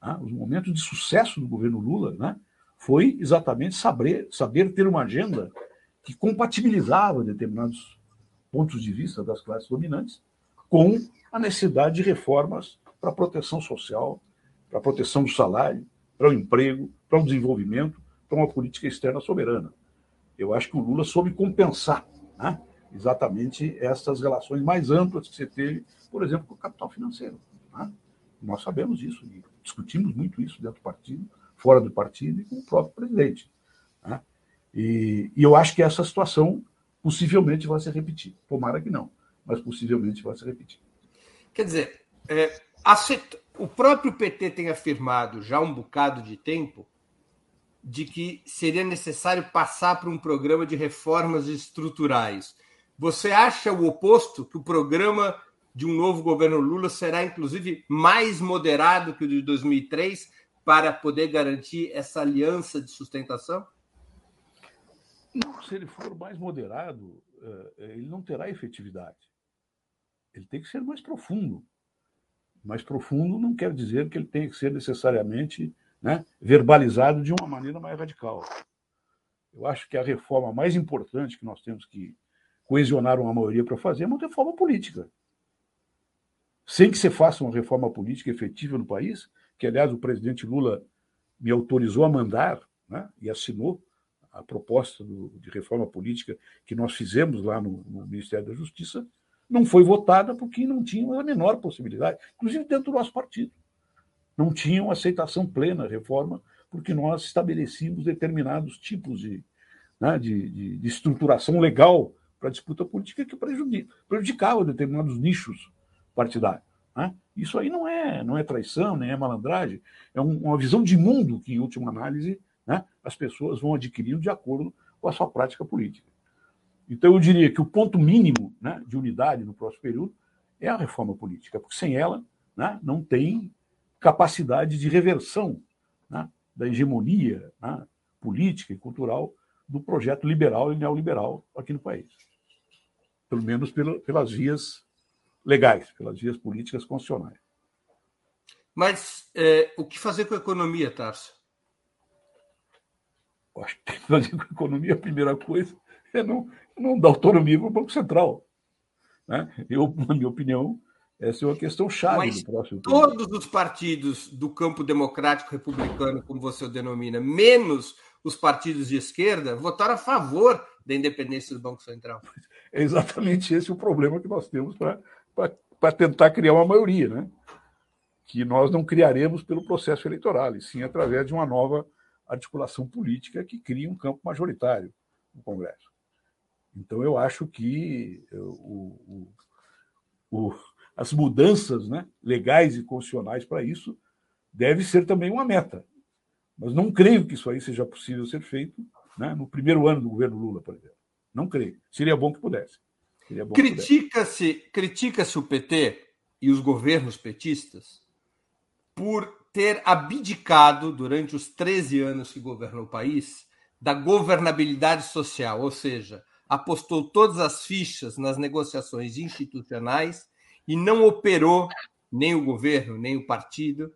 Ah, os momentos de sucesso do governo Lula né, foi exatamente saber, saber ter uma agenda que compatibilizava determinados pontos de vista das classes dominantes com a necessidade de reformas para a proteção social, para a proteção do salário, para o emprego, para o desenvolvimento, para uma política externa soberana. Eu acho que o Lula soube compensar né, exatamente essas relações mais amplas que você teve, por exemplo, com o capital financeiro. Né? Nós sabemos isso discutimos muito isso dentro do partido, fora do partido e com o próprio presidente. Né? E, e, eu acho que essa situação possivelmente vai se repetir. Tomara que não, mas possivelmente vai se repetir. Quer dizer, é, o próprio PT tem afirmado já há um bocado de tempo de que seria necessário passar por um programa de reformas estruturais. Você acha o oposto, que o programa de um novo governo Lula será, inclusive, mais moderado que o de 2003 para poder garantir essa aliança de sustentação? Não, se ele for mais moderado, eh, ele não terá efetividade. Ele tem que ser mais profundo. Mais profundo não quer dizer que ele tenha que ser necessariamente né, verbalizado de uma maneira mais radical. Eu acho que a reforma mais importante que nós temos que coesionar uma maioria para fazer é uma reforma política. Sem que se faça uma reforma política efetiva no país, que, aliás, o presidente Lula me autorizou a mandar né, e assinou a proposta do, de reforma política que nós fizemos lá no, no, Ministério da Justiça, não foi votada porque não tinha a menor possibilidade, inclusive dentro do nosso partido não tinham aceitação plena a reforma, porque nós estabelecíamos determinados tipos de, né, de, de, de estruturação legal para a disputa política que prejudicava determinados nichos partidários. Né? Isso aí não é, não é traição, nem é malandragem, é um, uma visão de mundo que, em última análise, né, as pessoas vão adquirindo de acordo com a sua prática política. Então, eu diria que o ponto mínimo né, de unidade no próximo período é a reforma política, porque sem ela né, não tem capacidade de reversão né, da hegemonia né, política e cultural do projeto liberal e neoliberal aqui no país. Pelo menos pelas vias legais, pelas vias políticas constitucionais. Mas é, o que fazer com a economia, Tarso? Acho que tem que fazer com a economia, a primeira coisa é não, não dar autonomia para o Banco Central. Né? Eu, na minha opinião, essa é uma questão chave Mas do próximo Todos os partidos do campo democrático republicano, como você o denomina, menos os partidos de esquerda, votaram a favor da independência do Banco Central. É exatamente esse o problema que nós temos para tentar criar uma maioria, né? que nós não criaremos pelo processo eleitoral, e sim através de uma nova articulação política que crie um campo majoritário no Congresso. Então, eu acho que o, o, o as mudanças né, legais e constitucionais para isso deve ser também uma meta. Mas não creio que isso aí seja possível ser feito né, no primeiro ano do governo Lula, por exemplo. Não creio. Seria bom que pudesse. Critica-se critica o PT e os governos petistas por ter abdicado, durante os 13 anos que governou o país, da governabilidade social, ou seja, apostou todas as fichas nas negociações institucionais e não operou nem o governo, nem o partido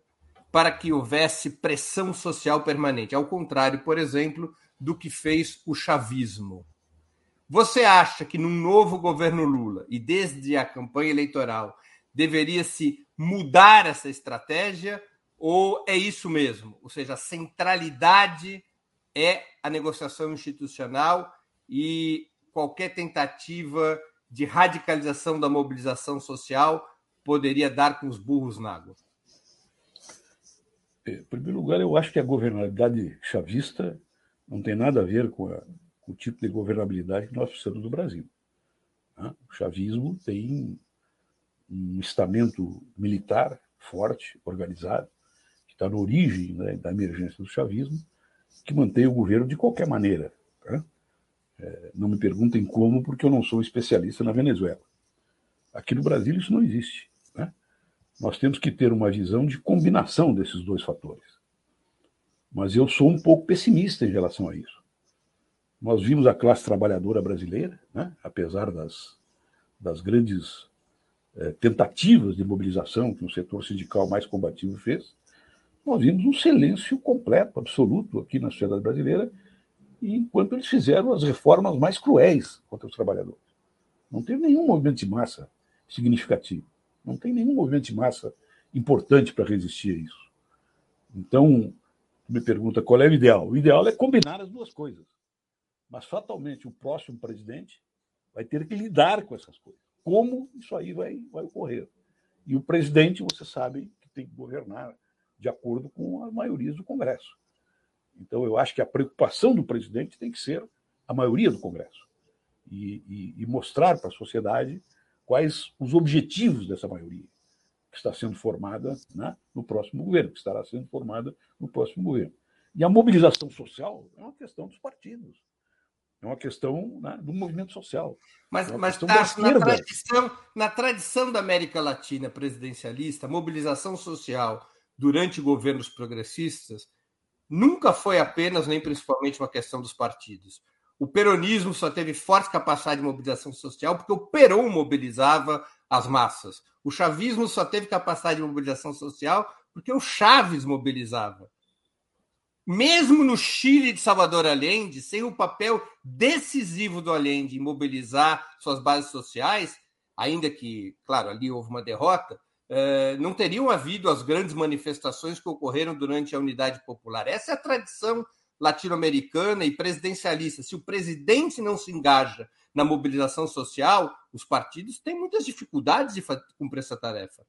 para que houvesse pressão social permanente. Ao contrário, por exemplo, do que fez o chavismo. Você acha que num novo governo Lula e desde a campanha eleitoral deveria se mudar essa estratégia ou é isso mesmo? Ou seja, a centralidade é a negociação institucional e qualquer tentativa de radicalização da mobilização social poderia dar com os burros na água? Em primeiro lugar, eu acho que a governabilidade chavista não tem nada a ver com, a, com o tipo de governabilidade que nós precisamos do Brasil. Né? O chavismo tem um estamento militar forte, organizado, que está na origem né, da emergência do chavismo, que mantém o governo de qualquer maneira. Tá? É, não me perguntem como, porque eu não sou especialista na Venezuela. Aqui no Brasil isso não existe. Né? Nós temos que ter uma visão de combinação desses dois fatores. Mas eu sou um pouco pessimista em relação a isso. Nós vimos a classe trabalhadora brasileira, né? apesar das, das grandes é, tentativas de mobilização que o setor sindical mais combativo fez, nós vimos um silêncio completo, absoluto aqui na sociedade brasileira, enquanto eles fizeram as reformas mais cruéis contra os trabalhadores. Não teve nenhum movimento de massa significativo. Não tem nenhum movimento de massa importante para resistir a isso. Então, me pergunta qual é o ideal. O ideal é combinar as duas coisas. Mas, fatalmente, o próximo presidente vai ter que lidar com essas coisas. Como isso aí vai, vai ocorrer? E o presidente, você sabe, que tem que governar de acordo com a maioria do Congresso. Então, eu acho que a preocupação do presidente tem que ser a maioria do Congresso e, e, e mostrar para a sociedade quais os objetivos dessa maioria que está sendo formada né, no próximo governo, que estará sendo formada no próximo governo. E a mobilização social é uma questão dos partidos. É uma questão né, do movimento social. Mas, é mas tá, na, tradição, na tradição da América Latina presidencialista, a mobilização social durante governos progressistas nunca foi apenas nem principalmente uma questão dos partidos. O peronismo só teve forte capacidade de mobilização social porque o Perón mobilizava as massas. O chavismo só teve capacidade de mobilização social porque o Chaves mobilizava mesmo no Chile de Salvador Allende, sem o papel decisivo do Allende em mobilizar suas bases sociais, ainda que, claro, ali houve uma derrota, não teriam havido as grandes manifestações que ocorreram durante a Unidade Popular. Essa é a tradição latino-americana e presidencialista. Se o presidente não se engaja na mobilização social, os partidos têm muitas dificuldades de cumprir essa tarefa.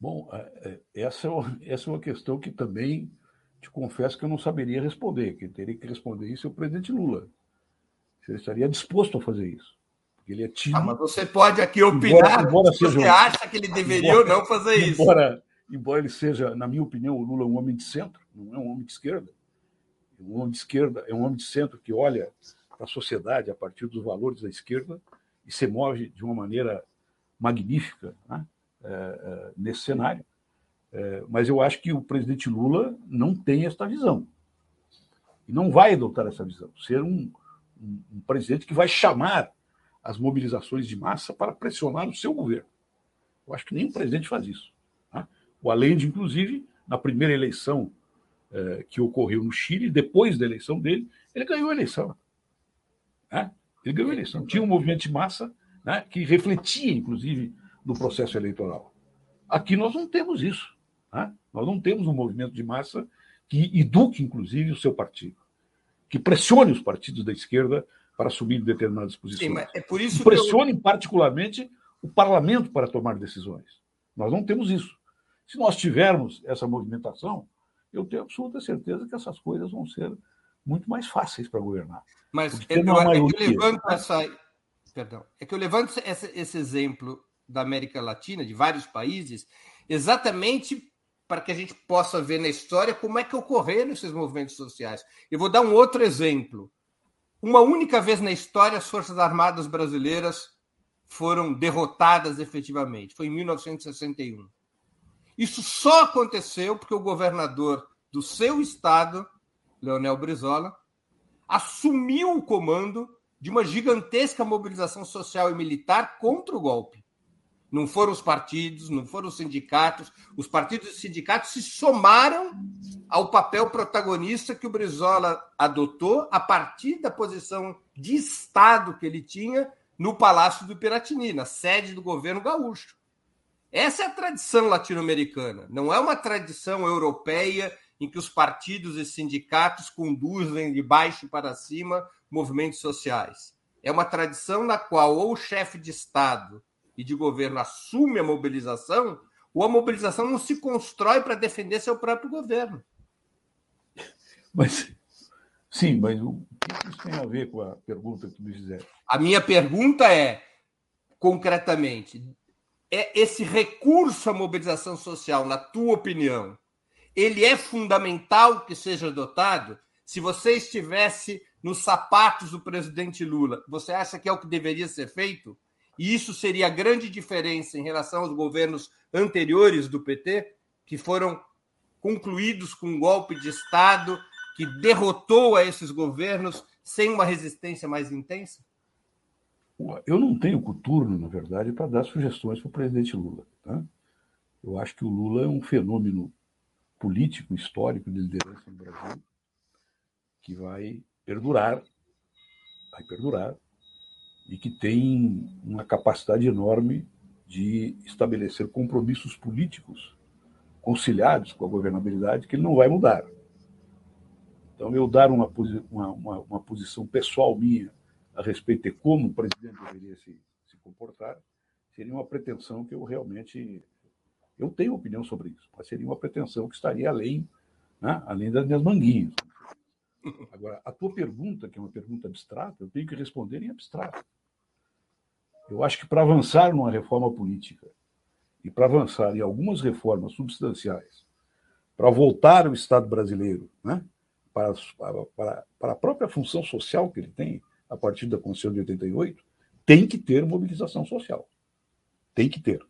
Bom, é, é, essa é uma questão que também te confesso que eu não saberia responder. Quem teria que responder isso é o presidente Lula. Se ele estaria disposto a fazer isso. Porque ele é tímido. Ah, mas você pode aqui opinar embora, embora se seja, você acha que ele deveria embora, ou não fazer isso. Embora, embora ele seja, na minha opinião, o Lula é um homem de centro, não é um homem de esquerda. É um homem de esquerda, é um homem de centro que olha para a sociedade a partir dos valores da esquerda e se move de uma maneira magnífica né? é, é, nesse cenário. É, mas eu acho que o presidente Lula não tem esta visão. E não vai adotar essa visão. Ser um, um, um presidente que vai chamar as mobilizações de massa para pressionar o seu governo. Eu acho que nenhum presidente faz isso. Tá? O Allende, inclusive, na primeira eleição é, que ocorreu no Chile, depois da eleição dele, ele ganhou a eleição. Né? Ele ganhou a eleição. Tinha um movimento de massa né, que refletia, inclusive, no processo eleitoral. Aqui nós não temos isso. Né? Nós não temos um movimento de massa que eduque, inclusive, o seu partido, que pressione os partidos da esquerda para assumir determinadas posições. Sim, é por isso que pressione, eu... particularmente, o parlamento para tomar decisões. Nós não temos isso. Se nós tivermos essa movimentação, eu tenho absoluta certeza que essas coisas vão ser muito mais fáceis para governar. Mas é, eu, maioria... é que eu levanto essa. Perdão. É que eu levanto esse exemplo da América Latina, de vários países, exatamente para que a gente possa ver na história como é que ocorreram esses movimentos sociais. Eu vou dar um outro exemplo. Uma única vez na história, as Forças Armadas brasileiras foram derrotadas efetivamente. Foi em 1961. Isso só aconteceu porque o governador do seu estado, Leonel Brizola, assumiu o comando de uma gigantesca mobilização social e militar contra o golpe. Não foram os partidos, não foram os sindicatos. Os partidos e sindicatos se somaram ao papel protagonista que o Brizola adotou a partir da posição de Estado que ele tinha no Palácio do Piratini, na sede do governo gaúcho. Essa é a tradição latino-americana, não é uma tradição europeia em que os partidos e sindicatos conduzem de baixo para cima movimentos sociais. é uma tradição na qual ou o chefe de Estado e de governo assume a mobilização, ou a mobilização não se constrói para defender seu próprio governo. Mas, sim, mas o que isso tem a ver com a pergunta que me fizeram? A minha pergunta é, concretamente, é esse recurso à mobilização social, na tua opinião, ele é fundamental que seja adotado? Se você estivesse nos sapatos do presidente Lula, você acha que é o que deveria ser feito? E isso seria a grande diferença em relação aos governos anteriores do PT, que foram concluídos com um golpe de Estado que derrotou a esses governos sem uma resistência mais intensa? Eu não tenho coturno, na verdade, para dar sugestões para o presidente Lula. Tá? Eu acho que o Lula é um fenômeno político, histórico de liderança no Brasil que vai perdurar, vai perdurar, e que tem uma capacidade enorme de estabelecer compromissos políticos conciliados com a governabilidade que ele não vai mudar. Então, eu dar uma, uma, uma, posição pessoal minha a respeito de como o presidente deveria se, se comportar seria uma pretensão que eu realmente eu tenho opinião sobre isso, mas seria uma pretensão que estaria além, né, além das minhas manguinhas. Agora, a tua pergunta, que é uma pergunta abstrata, eu tenho que responder em abstrato. Eu acho que para avançar numa reforma política e para avançar em algumas reformas substanciais, para voltar o Estado brasileiro né, para, para, para a própria função social que ele tem a partir da Constituição de 88, tem que ter mobilização social. Tem que ter.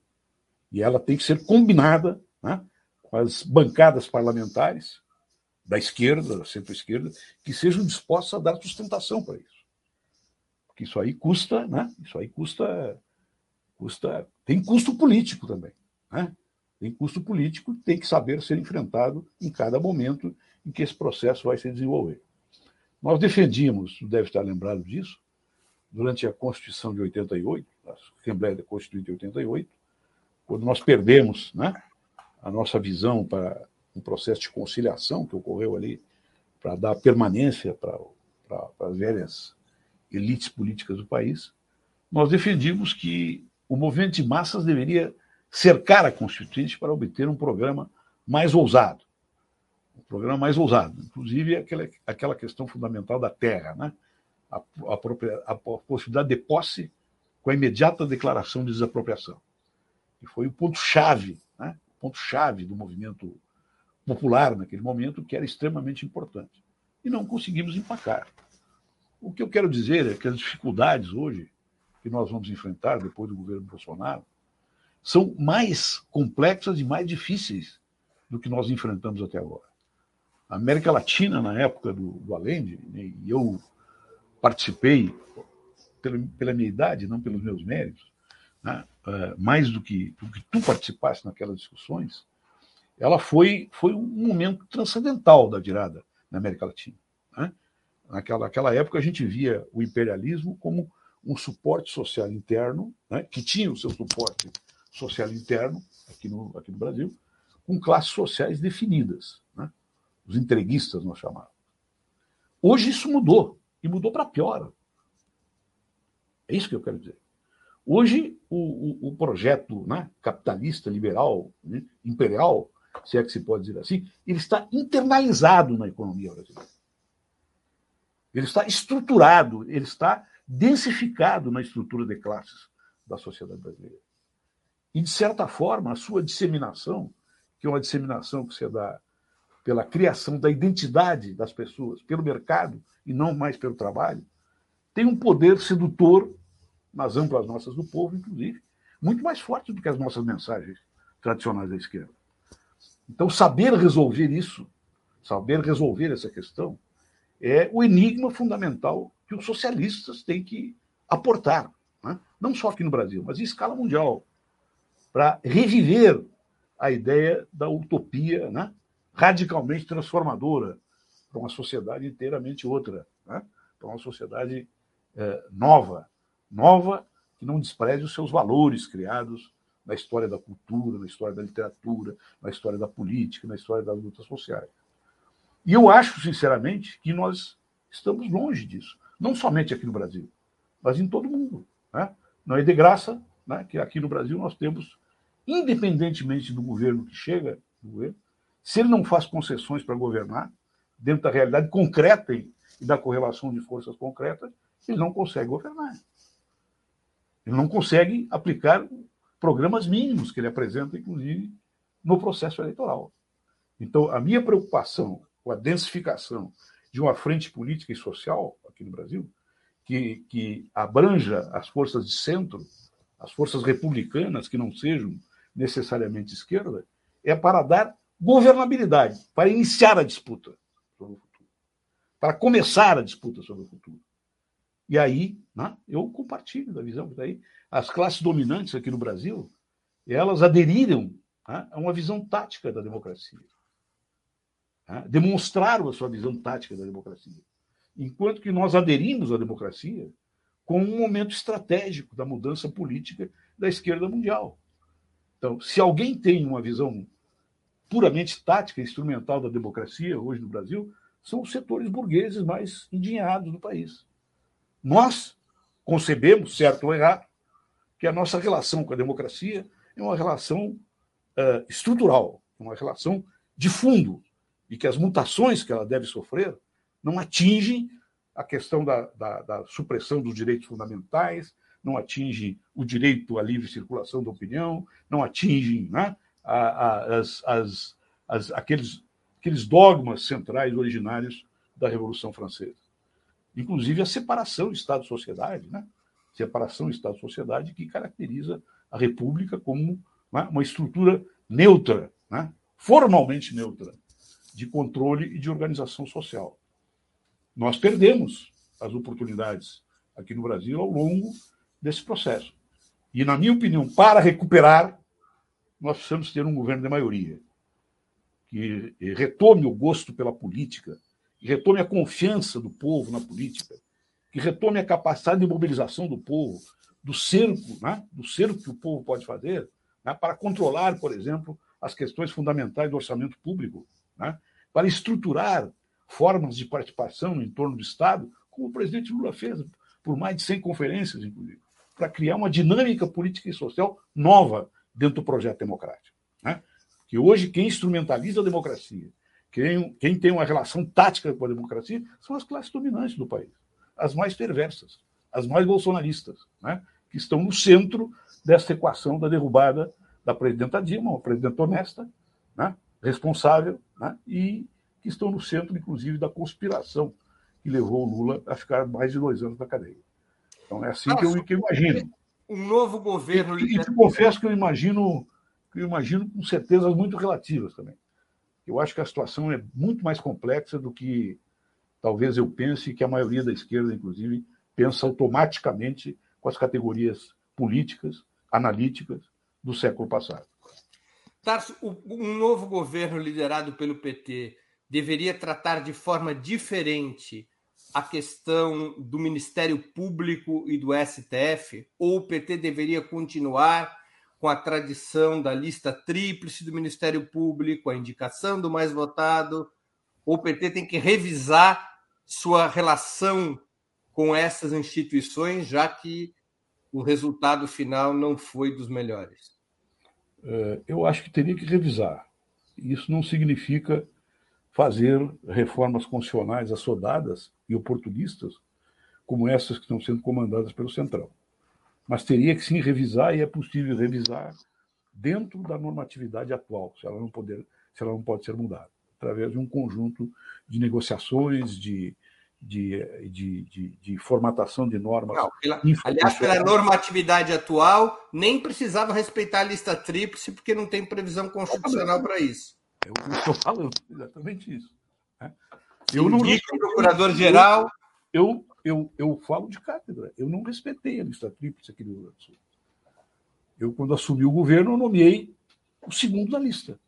E ela tem que ser combinada né, com as bancadas parlamentares da esquerda, da centro-esquerda, que sejam dispostas a dar sustentação para isso. Porque isso aí custa, né? Isso aí custa, custa, tem custo político também, né? Tem custo político, tem que saber ser enfrentado em cada momento em que esse processo vai se desenvolver. Nós defendíamos, deve estar lembrado disso, durante a Constituição de 88, a Assembleia Constituinte de 88, quando nós perdemos né, a nossa visão para um processo de conciliação que ocorreu ali para dar permanência para, as velhas elites políticas do país, nós defendimos que o movimento de massas deveria cercar a Constituinte para obter um programa mais ousado. Um programa mais ousado, inclusive aquela, aquela questão fundamental da terra, né? a, a, a possibilidade de posse com a imediata declaração de desapropriação. E foi o ponto-chave, né? o ponto-chave do movimento popular naquele momento, que era extremamente importante. E não conseguimos empacar. O que eu quero dizer é que as dificuldades hoje que nós vamos enfrentar depois do governo Bolsonaro são mais complexas e mais difíceis do que nós enfrentamos até agora. A América Latina, na época do, do Allende, né, e eu participei, pela, pela, minha idade, não pelos meus méritos, né, uh, mais do que, do que tu participaste naquelas discussões, ela foi, foi um momento transcendental da virada na América Latina. Né? Naquela, naquela época, a gente via o imperialismo como um suporte social interno, né? que tinha o seu suporte social interno aqui no, aqui no Brasil, com classes sociais definidas. Né? Os entreguistas, nós chamávamos. Hoje isso mudou, e mudou para pior. É isso que eu quero dizer. Hoje, o, o, o projeto né, capitalista, liberal, né, imperial, se é que se pode dizer assim, ele está internalizado na economia brasileira. Ele está estruturado, ele está densificado na estrutura de classes da sociedade brasileira. E, de certa forma, a sua disseminação, que é uma disseminação que se dá pela criação da identidade das pessoas, pelo mercado e não mais pelo trabalho, tem um poder sedutor nas amplas nossas do povo, inclusive, muito mais forte do que as nossas mensagens tradicionais da esquerda. Então, saber resolver isso, saber resolver essa questão, é o enigma fundamental que os socialistas têm que aportar, né? não só aqui no Brasil, mas em escala mundial, para reviver a ideia da utopia né? radicalmente transformadora para uma sociedade inteiramente outra, né? para uma sociedade é, nova, nova que não despreze os seus valores criados na história da cultura, na história da literatura, na história da política, na história das lutas sociais. E eu acho, sinceramente, que nós estamos longe disso. Não somente aqui no Brasil, mas em todo mundo. Né? Não é de graça né, que aqui no Brasil nós temos, independentemente do governo que chega, governo, se ele não faz concessões para governar, dentro da realidade concreta e da correlação de forças concretas, ele não consegue governar. Ele não consegue aplicar programas mínimos que ele apresenta, inclusive, no processo eleitoral. Então, a minha preocupação com a densificação de uma frente política e social aqui no Brasil, que, que abranja as forças de centro, as forças republicanas, que não sejam necessariamente esquerda, é para dar governabilidade, para iniciar a disputa sobre o futuro, para começar a disputa sobre o futuro. E aí, né, eu compartilho da visão que daí as classes dominantes aqui no Brasil, elas aderiram né, a uma visão tática da democracia. Né, demonstraram a sua visão tática da democracia. Enquanto que nós aderimos à democracia como um momento estratégico da mudança política da esquerda mundial. Então, se alguém tem uma visão puramente tática instrumental da democracia hoje no Brasil são os setores burgueses mais endinheirados do país. Nós concebemos, certo ou errado, que a nossa relação com a democracia é uma relação uh, estrutural, uma relação de fundo, e que as mutações que ela deve sofrer não atingem a questão da, da, da supressão dos direitos fundamentais, não atingem o direito à livre circulação da opinião, não atingem né, a, a, as, as, as, aqueles, aqueles dogmas centrais originários da Revolução Francesa. Inclusive a separação Estado-sociedade, né? Separação Estado-sociedade que caracteriza a República como né, uma estrutura neutra, né? formalmente neutra, de controle e de organização social. Nós perdemos as oportunidades aqui no Brasil ao longo desse processo. E, na minha opinião, para recuperar nós precisamos ter um governo de maioria que retome o gosto pela política, que retome a confiança do povo na política, que retome a capacidade de mobilização do povo, do cerco, né? do cerco que o povo pode fazer né? para controlar, por exemplo, as questões fundamentais do orçamento público, né? para estruturar formas de participação no entorno do Estado, como o presidente Lula fez por mais de 100 conferências, inclusive, para criar uma dinâmica política e social nova dentro do projeto democrático. Né? Que hoje quem instrumentaliza a democracia, quem, quem tem uma relação tática com a democracia, são as classes dominantes do país, as mais perversas, as mais bolsonaristas, né? que estão no centro dessa equação da derrubada da presidenta Dilma, uma presidenta honesta, né? responsável, né? e que estão no centro, inclusive, da conspiração que levou o Lula a ficar mais de dois anos na cadeia. Então é assim que eu, que eu imagino um novo governo. E, e confesso que eu imagino, que eu imagino com certezas muito relativas também. Eu acho que a situação é muito mais complexa do que talvez eu pense que a maioria da esquerda, inclusive, pensa automaticamente com as categorias políticas, analíticas do século passado. Tarso, um novo governo liderado pelo PT deveria tratar de forma diferente a questão do Ministério Público e do STF? Ou o PT deveria continuar com a tradição da lista tríplice do Ministério Público, a indicação do mais votado? Ou o PT tem que revisar sua relação com essas instituições, já que o resultado final não foi dos melhores? É, eu acho que teria que revisar. Isso não significa fazer reformas constitucionais assodadas e oportunistas, como essas que estão sendo comandadas pelo Centrão. Mas teria que sim revisar, e é possível revisar dentro da normatividade atual, se ela não, poder, se ela não pode ser mudada, através de um conjunto de negociações, de, de, de, de, de formatação de normas. Não, pela, aliás, pela normatividade atual, nem precisava respeitar a lista tríplice, porque não tem previsão constitucional para isso. Eu estou falando exatamente isso. Né? Eu não o procurador-geral. Eu, eu, eu falo de cátedra. Eu não respeitei a lista tríplice aqui do Rio Grande do Sul. Eu, quando assumi o governo, eu nomeei o segundo da lista.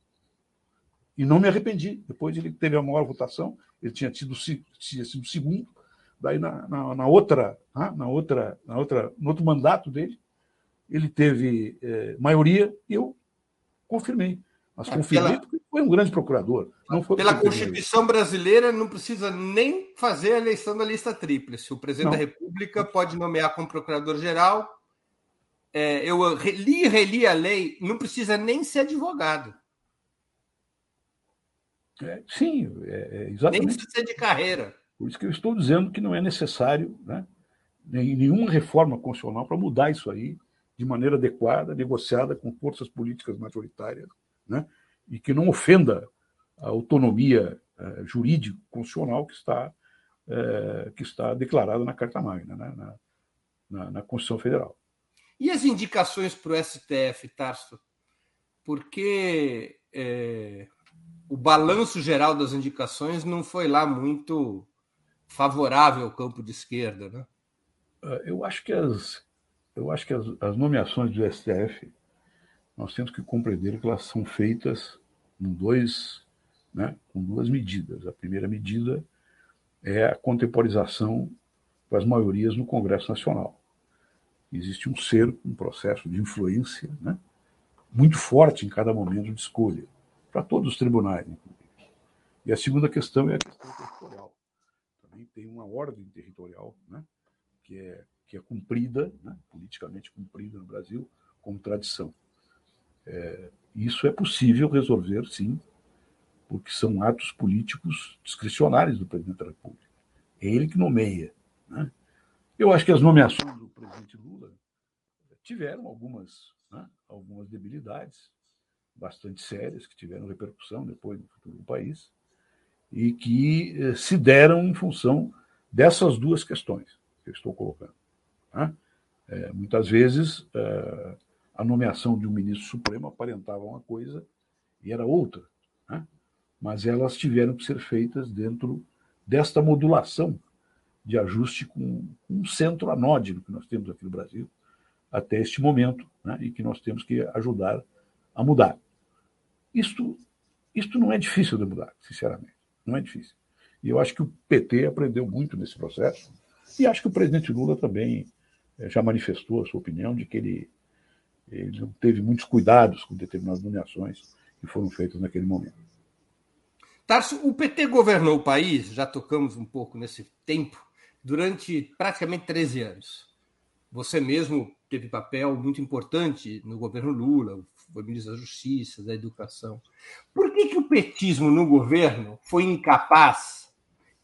E não me arrependi. Depois ele teve a maior votação, ele tinha tido tinha sido segundo. Daí na, na, na outra, né, na outra, na outra, no outro mandato dele, ele teve é, maioria e eu confirmei Mas é, confirmei pela... porque foi um grande procurador. Não foi pela Constituição brasileira, não precisa nem fazer a eleição da lista tríplice. O presidente não. da República pode nomear como procurador-geral. É, eu li e reli a lei, não precisa nem ser advogado. É, sim, é, é exatamente. Nem precisa ser de carreira. Por isso que eu estou dizendo que não é necessário né, nenhuma reforma constitucional para mudar isso aí de maneira adequada, negociada com forças políticas majoritárias, né, e que não ofenda a autonomia eh, jurídica constitucional que está, eh, que está declarada na Carta Magna, né, na, na, na Constituição Federal. E as indicações para o STF, Tarso? Porque é, o balanço geral das indicações não foi lá muito favorável ao campo de esquerda, né? Ah, eu acho que as, eu acho que as, as nomeações do STF nós temos que compreender que elas são feitas com dois, né, com duas medidas. A primeira medida é a contemporização das maiorias no Congresso Nacional. Existe um cerco, um processo de influência né, muito forte em cada momento de escolha, para todos os tribunais, inclusive. E a segunda questão é a questão territorial. Também tem uma ordem territorial né, que, é, que é cumprida, né, politicamente cumprida no Brasil, como tradição. É, isso é possível resolver, sim, porque são atos políticos discricionários do presidente da República. É ele que nomeia. Né? Eu acho que as nomeações do presidente Lula tiveram algumas, né, algumas debilidades bastante sérias, que tiveram repercussão depois no futuro do país, e que eh, se deram em função dessas duas questões que eu estou colocando. Né? É, muitas vezes, é, a nomeação de um ministro supremo aparentava uma coisa e era outra. Né? Mas elas tiveram que ser feitas dentro desta modulação de ajuste com, um centro anódino que nós temos aqui no Brasil até este momento né? e que nós temos que ajudar a mudar. Isto, isto não é difícil de mudar, sinceramente. Não é difícil. E eu acho que o PT aprendeu muito nesse processo e acho que o presidente Lula também eh, já manifestou a sua opinião de que ele ele não teve muitos cuidados com determinadas nomeações que foram feitas naquele momento. Tarso, o PT governou o país, já tocamos um pouco nesse tempo, durante praticamente 13 anos. Você mesmo teve papel muito importante no governo Lula, foi ministro da Justiça, da Educação. Por que, que o petismo no governo foi incapaz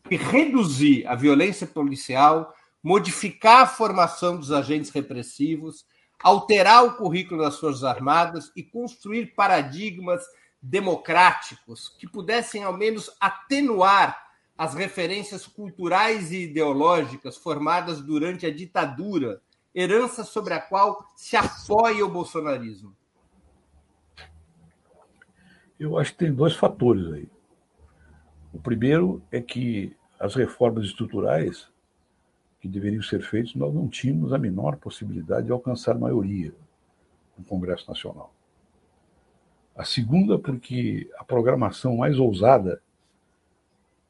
de reduzir a violência policial, modificar a formação dos agentes repressivos alterar o currículo das Forças Armadas e construir paradigmas democráticos que pudessem, ao menos, atenuar as referências culturais e ideológicas formadas durante a ditadura, herança sobre a qual se apoia o bolsonarismo? Eu acho que tem dois fatores aí. O primeiro é que as reformas estruturais que deveriam ser feitos, nós não tínhamos a menor possibilidade de alcançar maioria no Congresso Nacional. A segunda, porque a programação mais ousada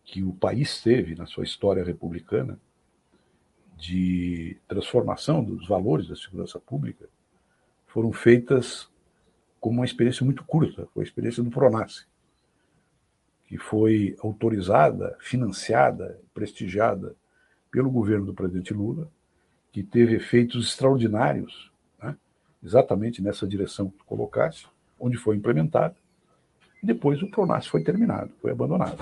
que o país teve na sua história republicana de transformação dos valores da segurança pública foram feitas com uma experiência muito curta, foi a experiência do Pronace, que foi autorizada, financiada, prestigiada pelo governo do presidente Lula, que teve efeitos extraordinários, né? exatamente nessa direção que tu colocaste, onde foi implementada, e depois o Pronas foi terminado, foi abandonado.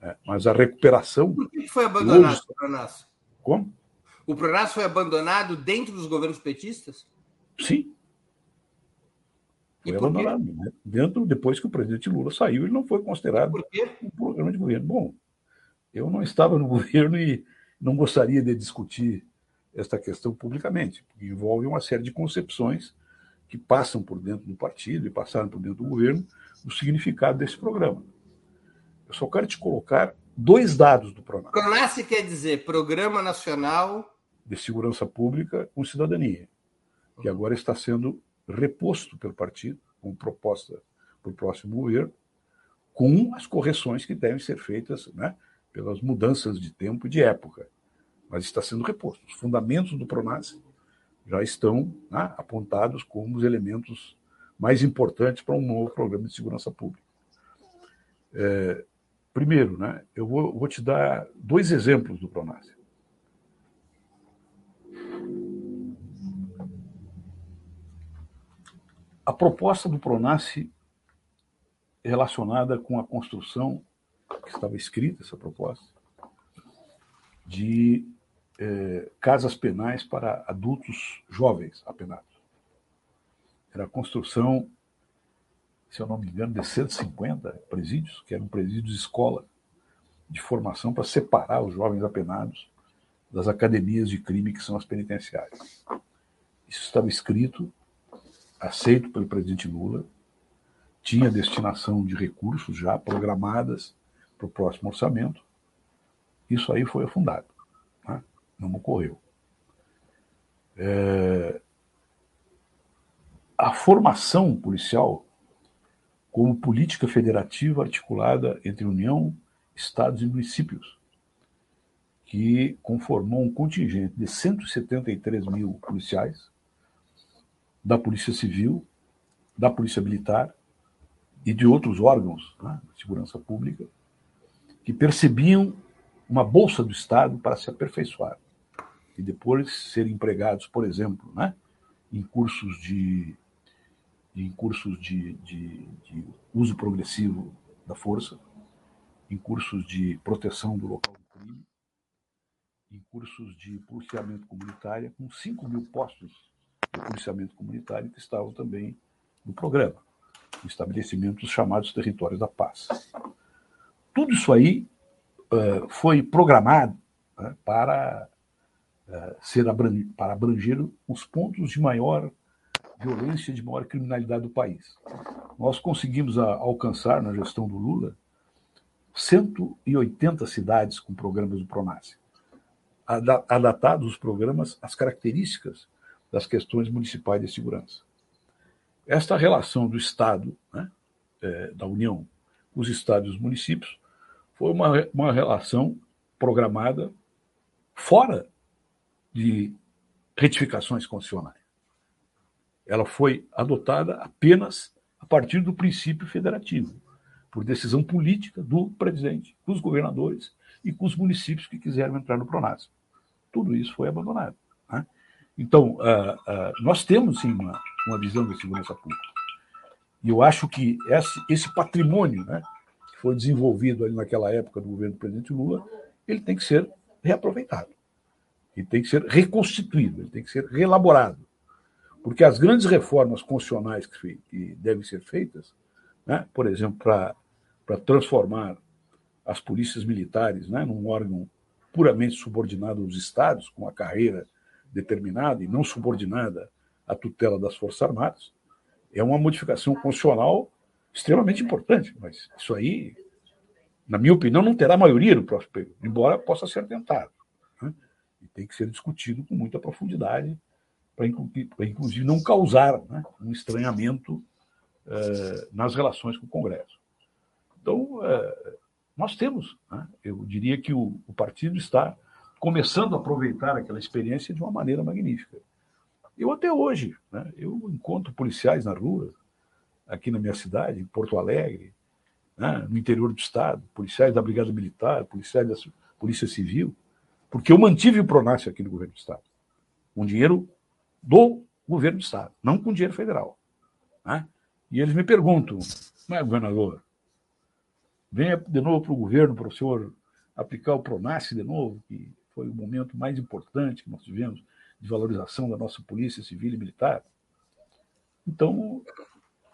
É, mas a recuperação. Por que foi abandonado hoje... o Pronas? Como? O Pronas foi abandonado dentro dos governos petistas? Sim. Foi abandonado. Né? Dentro, depois que o presidente Lula saiu, ele não foi considerado um programa de governo. Bom, eu não estava no governo e não gostaria de discutir esta questão publicamente, porque envolve uma série de concepções que passam por dentro do partido e passaram por dentro do governo o significado desse programa. Eu só quero te colocar dois dados do PRONAS. PRONAS quer dizer Programa Nacional de Segurança Pública com Cidadania, que agora está sendo reposto pelo partido, com proposta para o próximo governo, com as correções que devem ser feitas né, pelas mudanças de tempo e de época, mas está sendo reposto. Os fundamentos do PRONAS já estão né, apontados como os elementos mais importantes para um novo programa de segurança pública. É, primeiro, né, eu vou, vou te dar dois exemplos do Pronas. A proposta do Pronace relacionada com a construção, que estava escrita essa proposta, de eh, casas penais para adultos jovens apenados. Era a construção, se eu não me engano, de 150 presídios, que eram presídios escola de formação para separar os jovens apenados das academias de crime que são as penitenciárias. Isso estava escrito aceito pelo presidente Lula, tinha destinação de recursos já programadas para o próximo orçamento. Isso aí foi afundado, né? não ocorreu. É... A formação policial como política federativa articulada entre União, Estados e municípios, que conformou um contingente de 173 mil policiais, da Polícia Civil, da Polícia Militar e de outros órgãos né, de segurança pública que percebiam uma bolsa do Estado para se aperfeiçoar e depois serem empregados, por exemplo, né, em cursos de em cursos de, de, de uso progressivo da força, em cursos de proteção do local do crime, em cursos de policiamento comunitário, com 5 mil postos do policiamento comunitário que estavam também no programa, no estabelecimento dos chamados territórios da paz. Tudo isso aí uh, foi programado uh, para, uh, ser abranger, para abranger os pontos de maior violência, de maior criminalidade do país. Nós conseguimos a, alcançar, na gestão do Lula, 180 cidades com programas do PRONASSE. Adaptados os programas às características das questões municipais de segurança. Esta relação do Estado, né, é, da União, os estados e os municípios, foi uma, uma relação programada fora de retificações constitucionais. Ela foi adotada apenas a partir do princípio federativo, por decisão política do presidente, dos governadores e com os municípios que quiseram entrar no Pronas. Tudo isso foi abandonado. Né? Então, uh, uh, nós temos sim uma, uma visão de segurança pública. E eu acho que esse, esse patrimônio né, que foi desenvolvido ali naquela época do governo do presidente Lula, ele tem que ser reaproveitado. Ele tem que ser reconstituído, ele tem que ser reelaborado. Porque as grandes reformas constitucionais que, que devem ser feitas, né, por exemplo, para transformar as polícias militares né, num órgão puramente subordinado aos estados, com a carreira determinada e não subordinada à tutela das Forças Armadas, é uma modificação constitucional extremamente importante. Mas isso aí, na minha opinião, não terá maioria no próximo período, embora possa ser tentado. Né? E tem que ser discutido com muita profundidade, para inclusive não causar né, um estranhamento eh, nas relações com o Congresso. Então, eh, nós temos, né, eu diria que o, o partido está começando a aproveitar aquela experiência de uma maneira magnífica. Eu até hoje, né, eu encontro policiais na rua, aqui na minha cidade, em Porto Alegre, né, no interior do estado, policiais da Brigada Militar, policiais da Polícia Civil, porque eu mantive o Pronas aqui no governo do estado, com dinheiro do governo do estado, não com dinheiro federal. Né? E eles me perguntam, mas governador, venha de novo para o governo para o senhor aplicar o Pronas de novo, que foi o momento mais importante que nós tivemos de valorização da nossa polícia civil e militar. Então,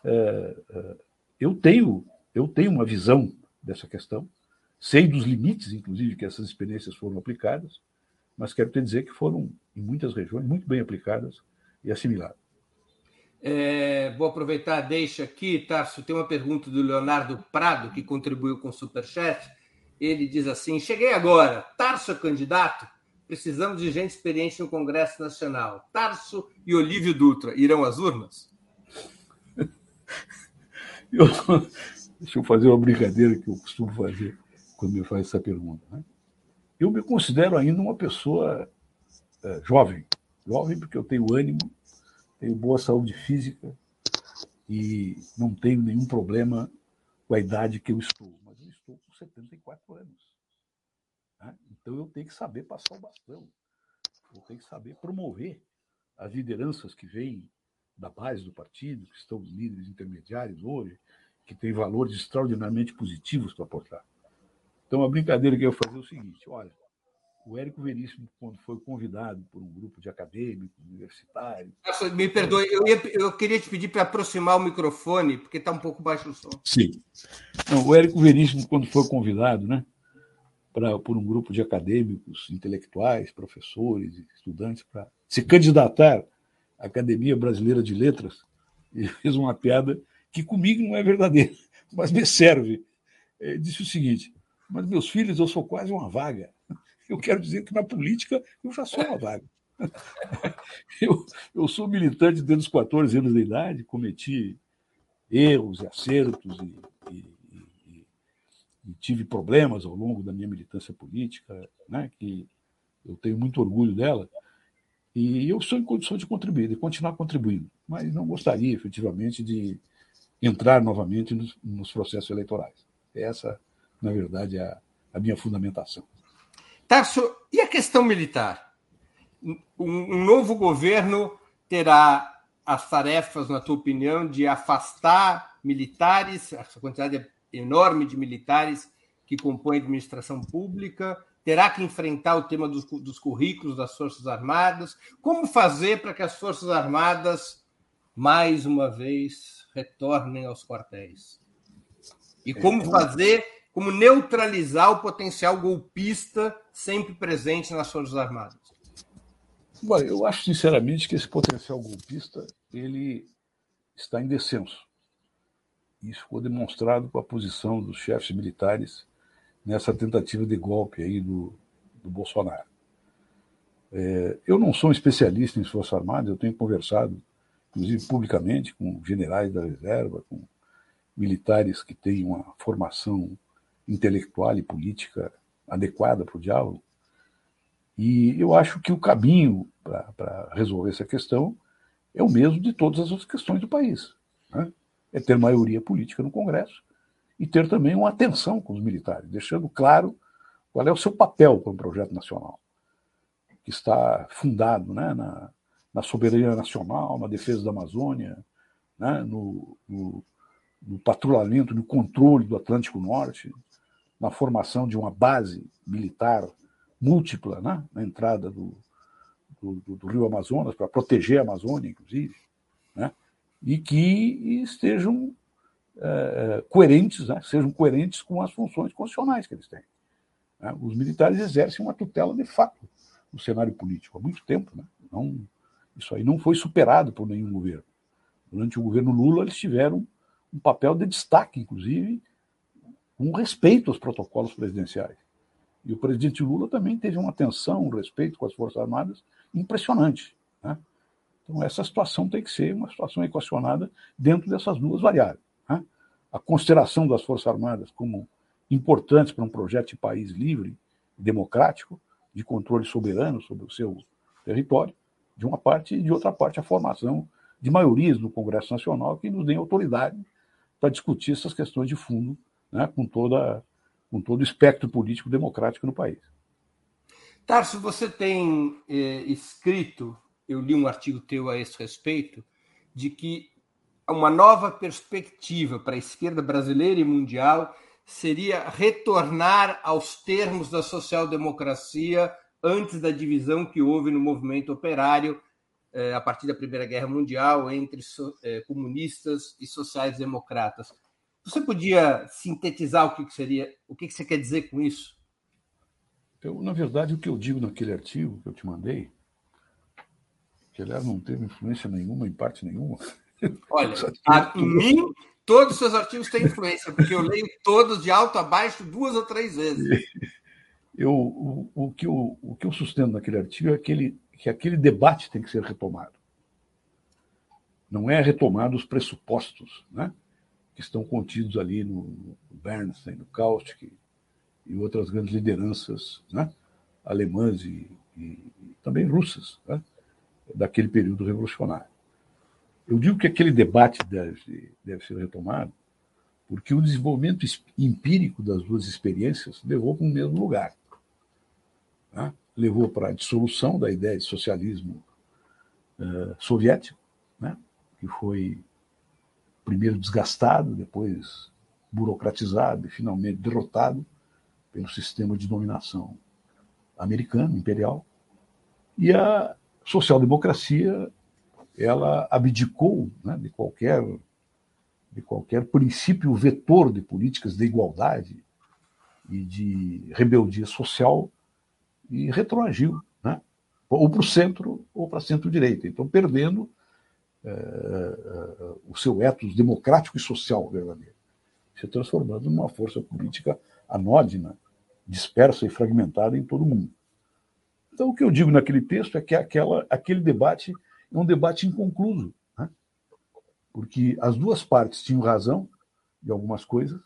é, é, eu tenho eu tenho uma visão dessa questão, sei dos limites, inclusive, que essas experiências foram aplicadas, mas quero te dizer que foram, em muitas regiões, muito bem aplicadas e assimiladas. É, vou aproveitar, deixa aqui, Tarso, tem uma pergunta do Leonardo Prado, que contribuiu com o Superchat. Ele diz assim: Cheguei agora. Tarso é candidato? Precisamos de gente experiente no Congresso Nacional. Tarso e Olívio Dutra irão às urnas? Eu, deixa eu fazer uma brincadeira que eu costumo fazer quando me faz essa pergunta. Né? Eu me considero ainda uma pessoa é, jovem. Jovem porque eu tenho ânimo, tenho boa saúde física e não tenho nenhum problema com a idade que eu estou, mas eu estou com 74 anos. Né? Então eu tenho que saber passar o bastão, eu tenho que saber promover as lideranças que vêm da base do partido, que estão líderes intermediários hoje, que têm valores extraordinariamente positivos para aportar. Então a brincadeira que eu ia fazer é o seguinte: olha, o Érico Veríssimo, quando foi convidado por um grupo de acadêmicos, universitários. Me perdoe, eu, ia, eu queria te pedir para aproximar o microfone, porque está um pouco baixo o som. Sim. Não, o Érico Veríssimo, quando foi convidado, né, pra, por um grupo de acadêmicos, intelectuais, professores, estudantes, para se candidatar à Academia Brasileira de Letras, ele fez uma piada que comigo não é verdadeira, mas me serve. Ele disse o seguinte: Mas meus filhos, eu sou quase uma vaga. Eu quero dizer que na política eu já sou uma vaga. Eu, eu sou militante desde os 14 anos de idade, cometi erros e acertos e, e, e, e, tive problemas ao longo da minha militância política, né, que eu tenho muito orgulho dela, e eu sou em condições de contribuir, de continuar contribuindo, mas não gostaria efetivamente de entrar novamente nos, nos processos eleitorais. Essa, na verdade, é a, a minha fundamentação. Tarso, e a questão militar? Um novo governo terá as tarefas, na tua opinião, de afastar militares, essa quantidade enorme de militares que compõem a administração pública, terá que enfrentar o tema dos, dos currículos das Forças Armadas. Como fazer para que as Forças Armadas, mais uma vez, retornem aos quartéis? E como fazer como neutralizar o potencial golpista sempre presente nas Forças Armadas? Bom, eu acho sinceramente que esse potencial golpista ele está em descenso. Isso ficou demonstrado com a posição dos chefes militares nessa tentativa de golpe aí do, do Bolsonaro. É, eu não sou um especialista em Forças Armadas, eu tenho conversado, inclusive publicamente, com generais da reserva, com militares que têm uma formação intelectual e política adequada para o diálogo. E eu acho que o caminho para resolver essa questão é o mesmo de todas as outras questões do país. Né? É ter maioria política no Congresso e ter também uma atenção com os militares, deixando claro qual é o seu papel para o projeto nacional, que está fundado né, na, na soberania nacional, na defesa da Amazônia, né, no, no, no patrulhamento, no controle do Atlântico Norte, na formação de uma base militar múltipla né, na entrada do, do, do, Rio Amazonas, para proteger a Amazônia, inclusive, né, e que estejam é, coerentes, né, sejam coerentes com as funções constitucionais que eles têm. Né. Os militares exercem uma tutela de fato no cenário político há muito tempo. Né, não, isso aí não foi superado por nenhum governo. Durante o governo Lula, eles tiveram um papel de destaque, inclusive, com respeito aos protocolos presidenciais. E o presidente Lula também teve uma atenção, um respeito com as Forças Armadas impressionante. Né? Então, essa situação tem que ser uma situação equacionada dentro dessas duas variáveis. Né? A consideração das Forças Armadas como importantes para um projeto de país livre, democrático, de controle soberano sobre o seu território, de uma parte, e de outra parte, a formação de maiorias no Congresso Nacional que nos deem autoridade para discutir essas questões de fundo né, com, toda, com todo o espectro político democrático no país. Tarso, você tem eh, escrito, eu li um artigo teu a esse respeito, de que uma nova perspectiva para a esquerda brasileira e mundial seria retornar aos termos da social-democracia antes da divisão que houve no movimento operário eh, a partir da Primeira Guerra Mundial entre eh, comunistas e sociais-democratas. Você podia sintetizar o que, que seria, o que, que você quer dizer com isso? Eu, na verdade, o que eu digo naquele artigo que eu te mandei, que aliás não teve influência nenhuma, em parte nenhuma. Olha, a, em mim, todos os seus artigos têm influência, porque eu leio todos de alto a baixo duas ou três vezes. Eu, o, o, que eu, o que eu sustento naquele artigo é aquele, que aquele debate tem que ser retomado. Não é retomado os pressupostos, né? Que estão contidos ali no, Bernstein, no Kaustik e outras grandes lideranças né, alemãs e, e, e também russas né, daquele período revolucionário. Eu digo que aquele debate deve, deve ser retomado porque o desenvolvimento empírico das duas experiências levou para o mesmo lugar. Né? Levou para a dissolução da ideia de socialismo uh, soviético, né? que foi primeiro desgastado, depois burocratizado e finalmente derrotado pelo sistema de dominação americano, imperial. E a social-democracia ela abdicou né, de qualquer de qualquer princípio vetor de políticas de igualdade e de rebeldia social e retroagiu, né? ou para o centro ou para centro-direita. Então, perdendo é, o seu ethos democrático e social verdadeiro, se transformando numa força política anódina, dispersa e fragmentada em todo o mundo. Então, o que eu digo naquele texto é que aquela, aquele debate é um debate inconcluso, né? porque as duas partes tinham razão de algumas coisas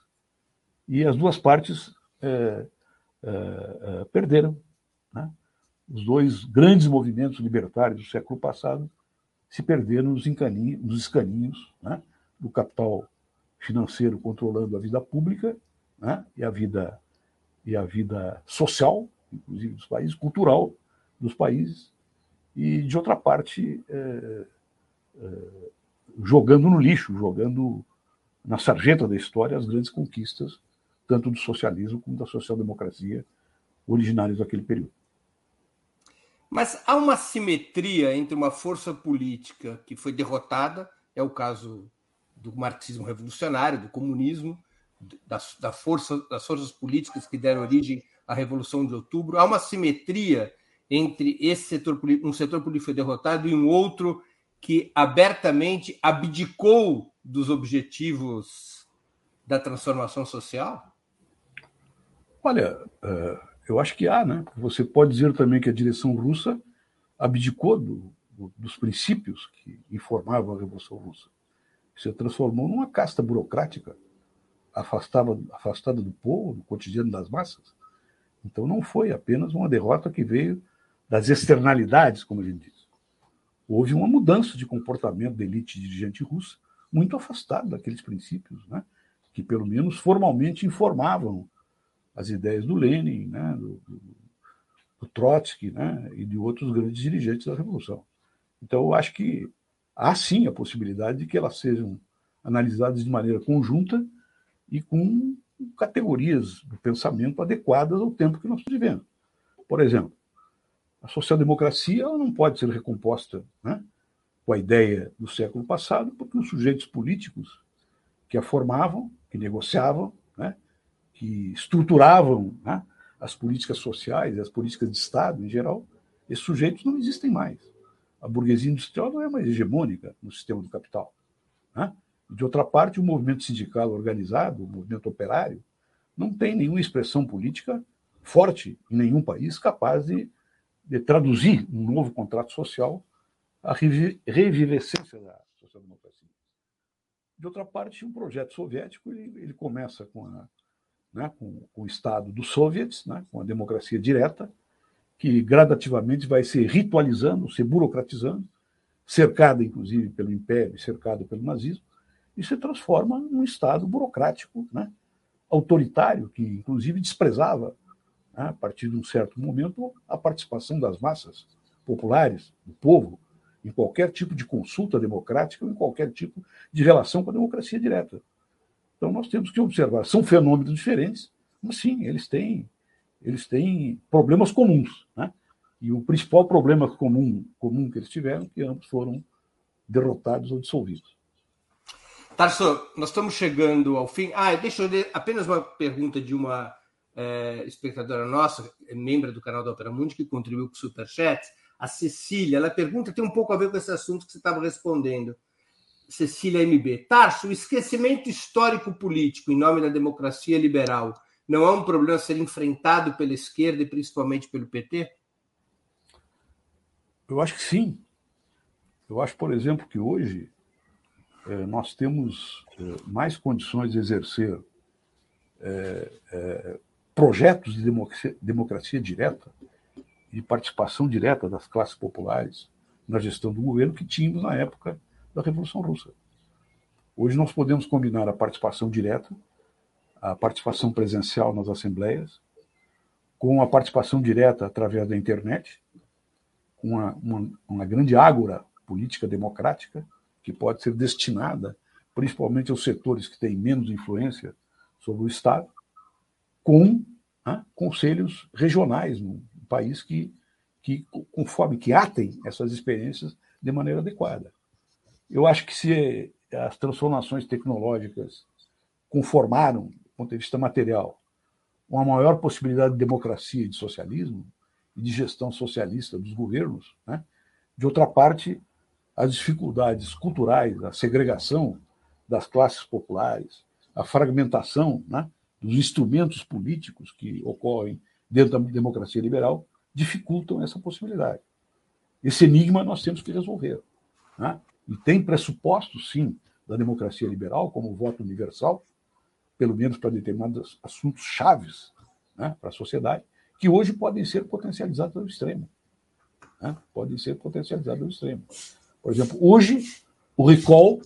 e as duas partes é, é, é, perderam. Né? Os dois grandes movimentos libertários do século passado se perderam nos, nos escaninhos né? do capital financeiro controlando a vida pública né? e a vida e a vida social, inclusive dos países, cultural dos países, e de outra parte é, é, jogando no lixo, jogando na sarjeta da história as grandes conquistas tanto do socialismo como da social-democracia originários daquele período. Mas há uma simetria entre uma força política que foi derrotada, é o caso do marxismo revolucionário, do comunismo, da, da força, das forças políticas que deram origem à Revolução de Outubro. Há uma simetria entre esse setor um setor político foi derrotado e um outro que abertamente abdicou dos objetivos da transformação social? Olha, uh, eu acho que há, né? Você pode dizer também que a direção russa abdicou do, do, dos princípios que informavam a Revolução Russa. Se transformou numa casta burocrática, afastada, do povo, do cotidiano das massas. Então não foi apenas uma derrota que veio das externalidades, como a gente diz. Houve uma mudança de comportamento da elite dirigente russa, muito afastada daqueles princípios, né? que pelo menos formalmente informavam as ideias do Lenin, né, do, do, Trotsky né, e de outros grandes dirigentes da Revolução. Então, eu acho que há sim a possibilidade de que elas sejam analisadas de maneira conjunta e com categorias do pensamento adequadas ao tempo que nós vivendo. Por exemplo, a social-democracia não pode ser recomposta né, com a ideia do século passado, porque os sujeitos políticos que a formavam, que negociavam, que estruturavam né, as políticas sociais, as políticas de Estado em geral, esses sujeitos não existem mais. A burguesia industrial não é mais hegemônica no sistema do capital. Né? De outra parte, o movimento sindical organizado, o movimento operário, não tem nenhuma expressão política forte em nenhum país capaz de, de traduzir um novo contrato social à revivescência da social-democracia. De outra parte, um projeto soviético ele, ele começa com a né, com, com, o Estado dos soviets, né, com a democracia direta, que gradativamente vai se ritualizando, se burocratizando, cercada inclusive pelo Império, cercada pelo nazismo, e se transforma num Estado burocrático, né, autoritário, que inclusive desprezava, né, a partir de um certo momento, a participação das massas populares, do povo, em qualquer tipo de consulta democrática ou em qualquer tipo de relação com a democracia direta. Então nós temos que observar. São fenômenos diferentes, mas sim, eles têm, eles têm problemas comuns. Né? E o principal problema comum, comum que eles tiveram é que ambos foram derrotados ou dissolvidos. Tarso, nós estamos chegando ao fim. Ah, deixa eu ler apenas uma pergunta de uma é, espectadora nossa, membro do canal da Opera Mundi, que contribuiu com o Superchat, a Cecília. Ela pergunta, tem um pouco a ver com esse assunto que você estava respondendo. Cecília MB. Tarso, o esquecimento histórico-político em nome da democracia liberal não é um problema ser enfrentado pela esquerda e principalmente pelo PT? Eu acho que sim. Eu acho, por exemplo, que hoje é, nós temos é, mais condições de exercer é, projetos de democracia, democracia direta e participação direta das classes populares na gestão do governo que tínhamos na época da Revolução Russa. Hoje nós podemos combinar a participação direta, a participação presencial nas assembleias, com a participação direta através da internet, uma, uma, uma grande ágora política democrática que pode ser destinada principalmente aos setores que têm menos influência sobre o Estado, com né, conselhos regionais no país que, que, conforme que atem essas experiências de maneira adequada. Eu acho que se as transformações tecnológicas conformaram, do ponto de vista material, uma maior possibilidade de democracia e de socialismo, e de gestão socialista dos governos, né? de outra parte, as dificuldades culturais, a segregação das classes populares, a fragmentação né, dos instrumentos políticos que ocorrem dentro da democracia liberal dificultam essa possibilidade. Esse enigma nós temos que resolver. Né? E tem pressupostos, sim, da democracia liberal, como o voto universal, pelo menos para determinados assuntos chaves né, para a sociedade, que hoje podem ser potencializados ao extremo. Né? Podem ser potencializados ao extremo. Por exemplo, hoje, o recall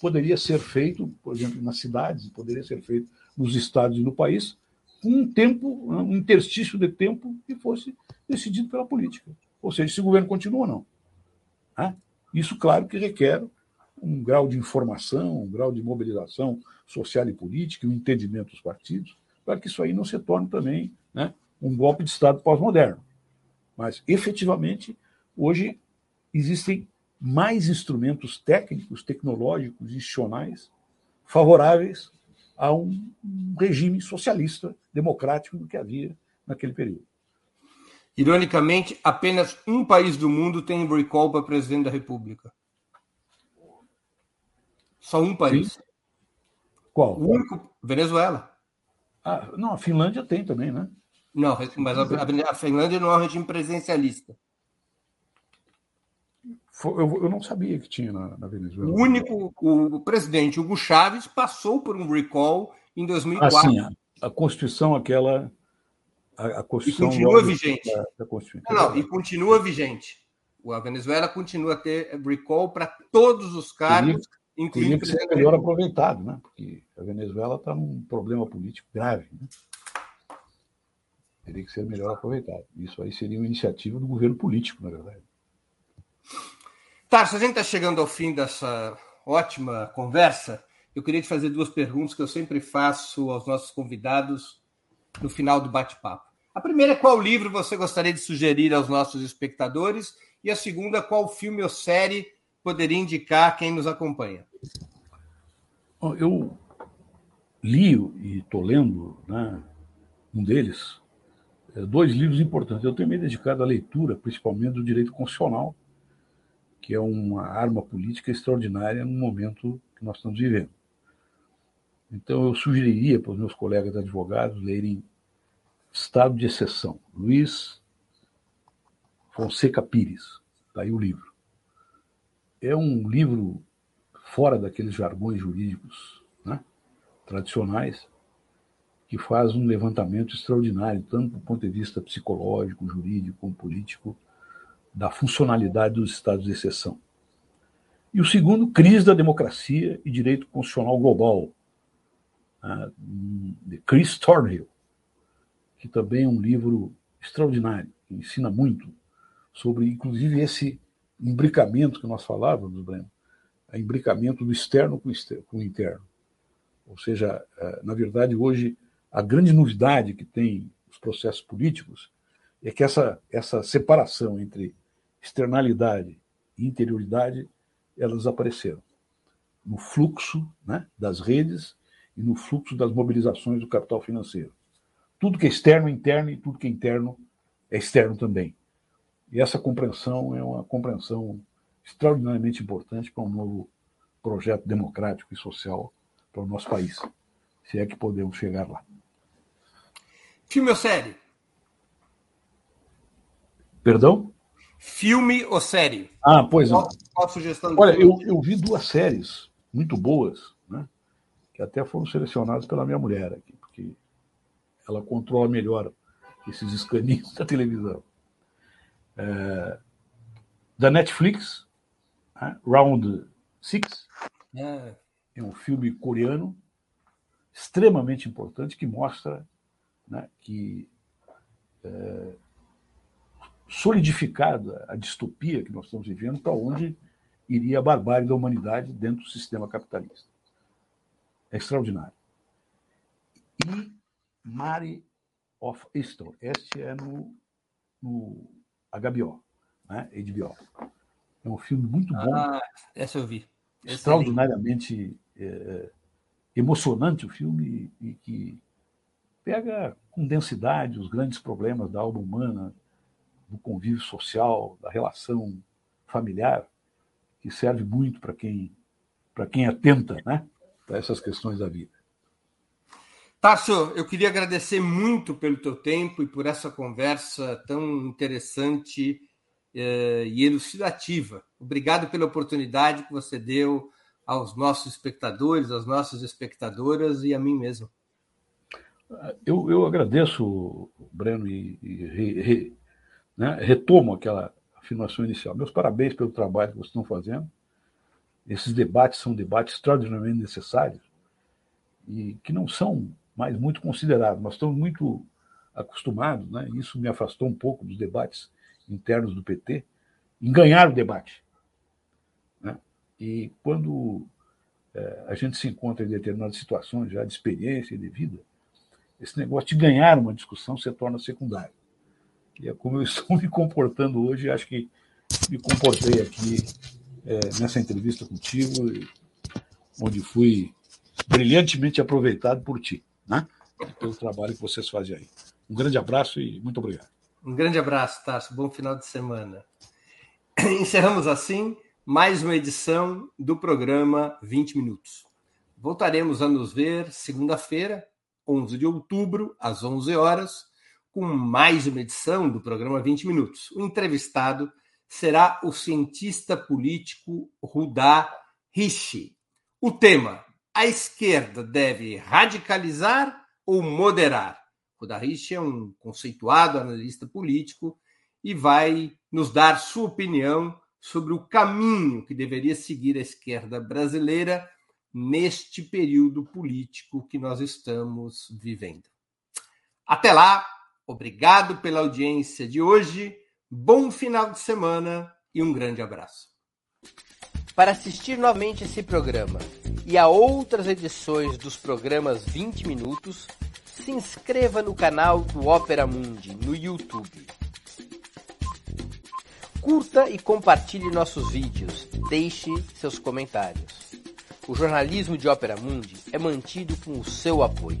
poderia ser feito, por exemplo, nas cidades, poderia ser feito nos estados e no país, com um tempo, um interstício de tempo que fosse decidido pela política. Ou seja, se o governo continua ou não. Né? Isso, claro, que requer um grau de informação, um grau de mobilização social e política, um entendimento dos partidos, para que isso aí não se torne também né, um golpe de Estado pós-moderno. Mas, efetivamente, hoje existem mais instrumentos técnicos, tecnológicos, institucionais favoráveis a um regime socialista, democrático do que havia naquele período. Ironicamente, apenas um país do mundo tem recall para presidente da República. Só um país. Sim. Qual? O único, Venezuela. Ah, não, a Finlândia tem também, né? Não, mas a, a Finlândia não é um regime presidencialista. Eu, eu não sabia que tinha na, na, Venezuela. O único, o presidente Hugo Chávez passou por um recall em 2004. Assim, a, a Constituição, aquela. A, a Constituição e continua vigente. Da, da Constituição. Não, não, e continua vigente. A Venezuela continua a ter recall para todos os cargos, teria, incluindo. Teria que ser melhor aproveitado, né? porque a Venezuela está num problema político grave. Né? Teria que ser melhor aproveitado. Isso aí seria uma iniciativa do governo político, na verdade. Tarso, a gente está chegando ao fim dessa ótima conversa. Eu queria te fazer duas perguntas que eu sempre faço aos nossos convidados no final do bate-papo. A primeira é qual livro você gostaria de sugerir aos nossos espectadores? E a segunda, qual filme ou série poderia indicar quem nos acompanha? Eu li e estou lendo né, um deles, é, dois livros importantes. Eu tenho me dedicado à leitura, principalmente do direito constitucional, que é uma arma política extraordinária no momento que nós estamos vivendo. Então, eu sugeriria para os meus colegas advogados lerem Estado de Exceção, Luiz Fonseca Pires, está aí o livro. É um livro fora daqueles jargões jurídicos né, tradicionais, que faz um levantamento extraordinário, tanto do ponto de vista psicológico, jurídico, como político, da funcionalidade dos estados de exceção. E o segundo, crise da democracia e direito constitucional global, de Chris Thornhill, que também é um livro extraordinário, que ensina muito sobre, inclusive, esse imbricamento que nós falávamos, Breno, o imbricamento do externo com o interno. Ou seja, uh, na verdade, hoje, a grande novidade que tem os processos políticos é que essa, essa separação entre externalidade e interioridade, elas apareceram no fluxo né, das redes e no fluxo das mobilizações do capital financeiro. Tudo que é externo é interno e tudo que é interno é externo também. E essa compreensão é uma compreensão extraordinariamente importante para um novo projeto democrático e social para o nosso país, se é que podemos chegar lá. Filme ou série? Perdão? Filme ou série? Ah, pois não. Qual, a sugestão? Olha, eu, eu vi duas séries muito boas? Que até foram selecionadas pela minha mulher aqui, porque ela controla melhor esses escaninhos da televisão. É, da Netflix, né? Round Six. É. é um filme coreano extremamente importante que mostra né, que é, solidificada a distopia que nós estamos vivendo para onde iria a barbárie da humanidade dentro do sistema capitalista. É extraordinário. E Mare of Easton. Este é no, no HBO, né? HBO. É um filme muito bom. Ah, essa eu vi. Extraordinariamente é, emocionante o filme e, e que pega com densidade os grandes problemas da alma humana, do convívio social, da relação familiar, que serve muito para quem para quem atenta, né, para essas questões da vida. Tarso, eu queria agradecer muito pelo teu tempo e por essa conversa tão interessante eh, e elucidativa. Obrigado pela oportunidade que você deu aos nossos espectadores, às nossas espectadoras e a mim mesmo. Eu, eu agradeço, Breno, e, e re, re, né, retomo aquela afirmação inicial. Meus parabéns pelo trabalho que vocês estão fazendo. Esses debates são debates extraordinariamente necessários e que não são mais muito considerados. Nós estamos muito acostumados, né? isso me afastou um pouco dos debates internos do PT, em ganhar o debate. Né? E quando é, a gente se encontra em determinadas situações já de experiência e de vida, esse negócio de ganhar uma discussão se torna secundário. E é como eu estou me comportando hoje, acho que me comportei aqui é, nessa entrevista contigo, onde fui brilhantemente aproveitado por ti né? pelo trabalho que vocês fazem aí. Um grande abraço e muito obrigado. Um grande abraço, Tarso. Bom final de semana. Encerramos assim mais uma edição do programa 20 Minutos. Voltaremos a nos ver segunda-feira, 11 de outubro, às 11 horas, com mais uma edição do programa 20 Minutos. O entrevistado será o cientista político Rudá Rishi. O tema: a esquerda deve radicalizar ou moderar? O Darrich é um conceituado analista político e vai nos dar sua opinião sobre o caminho que deveria seguir a esquerda brasileira neste período político que nós estamos vivendo. Até lá, obrigado pela audiência de hoje, bom final de semana e um grande abraço. Para assistir novamente esse programa e a outras edições dos programas 20 Minutos, se inscreva no canal do Opera Mundi no YouTube. Curta e compartilhe nossos vídeos, deixe seus comentários. O jornalismo de Opera Mundi é mantido com o seu apoio.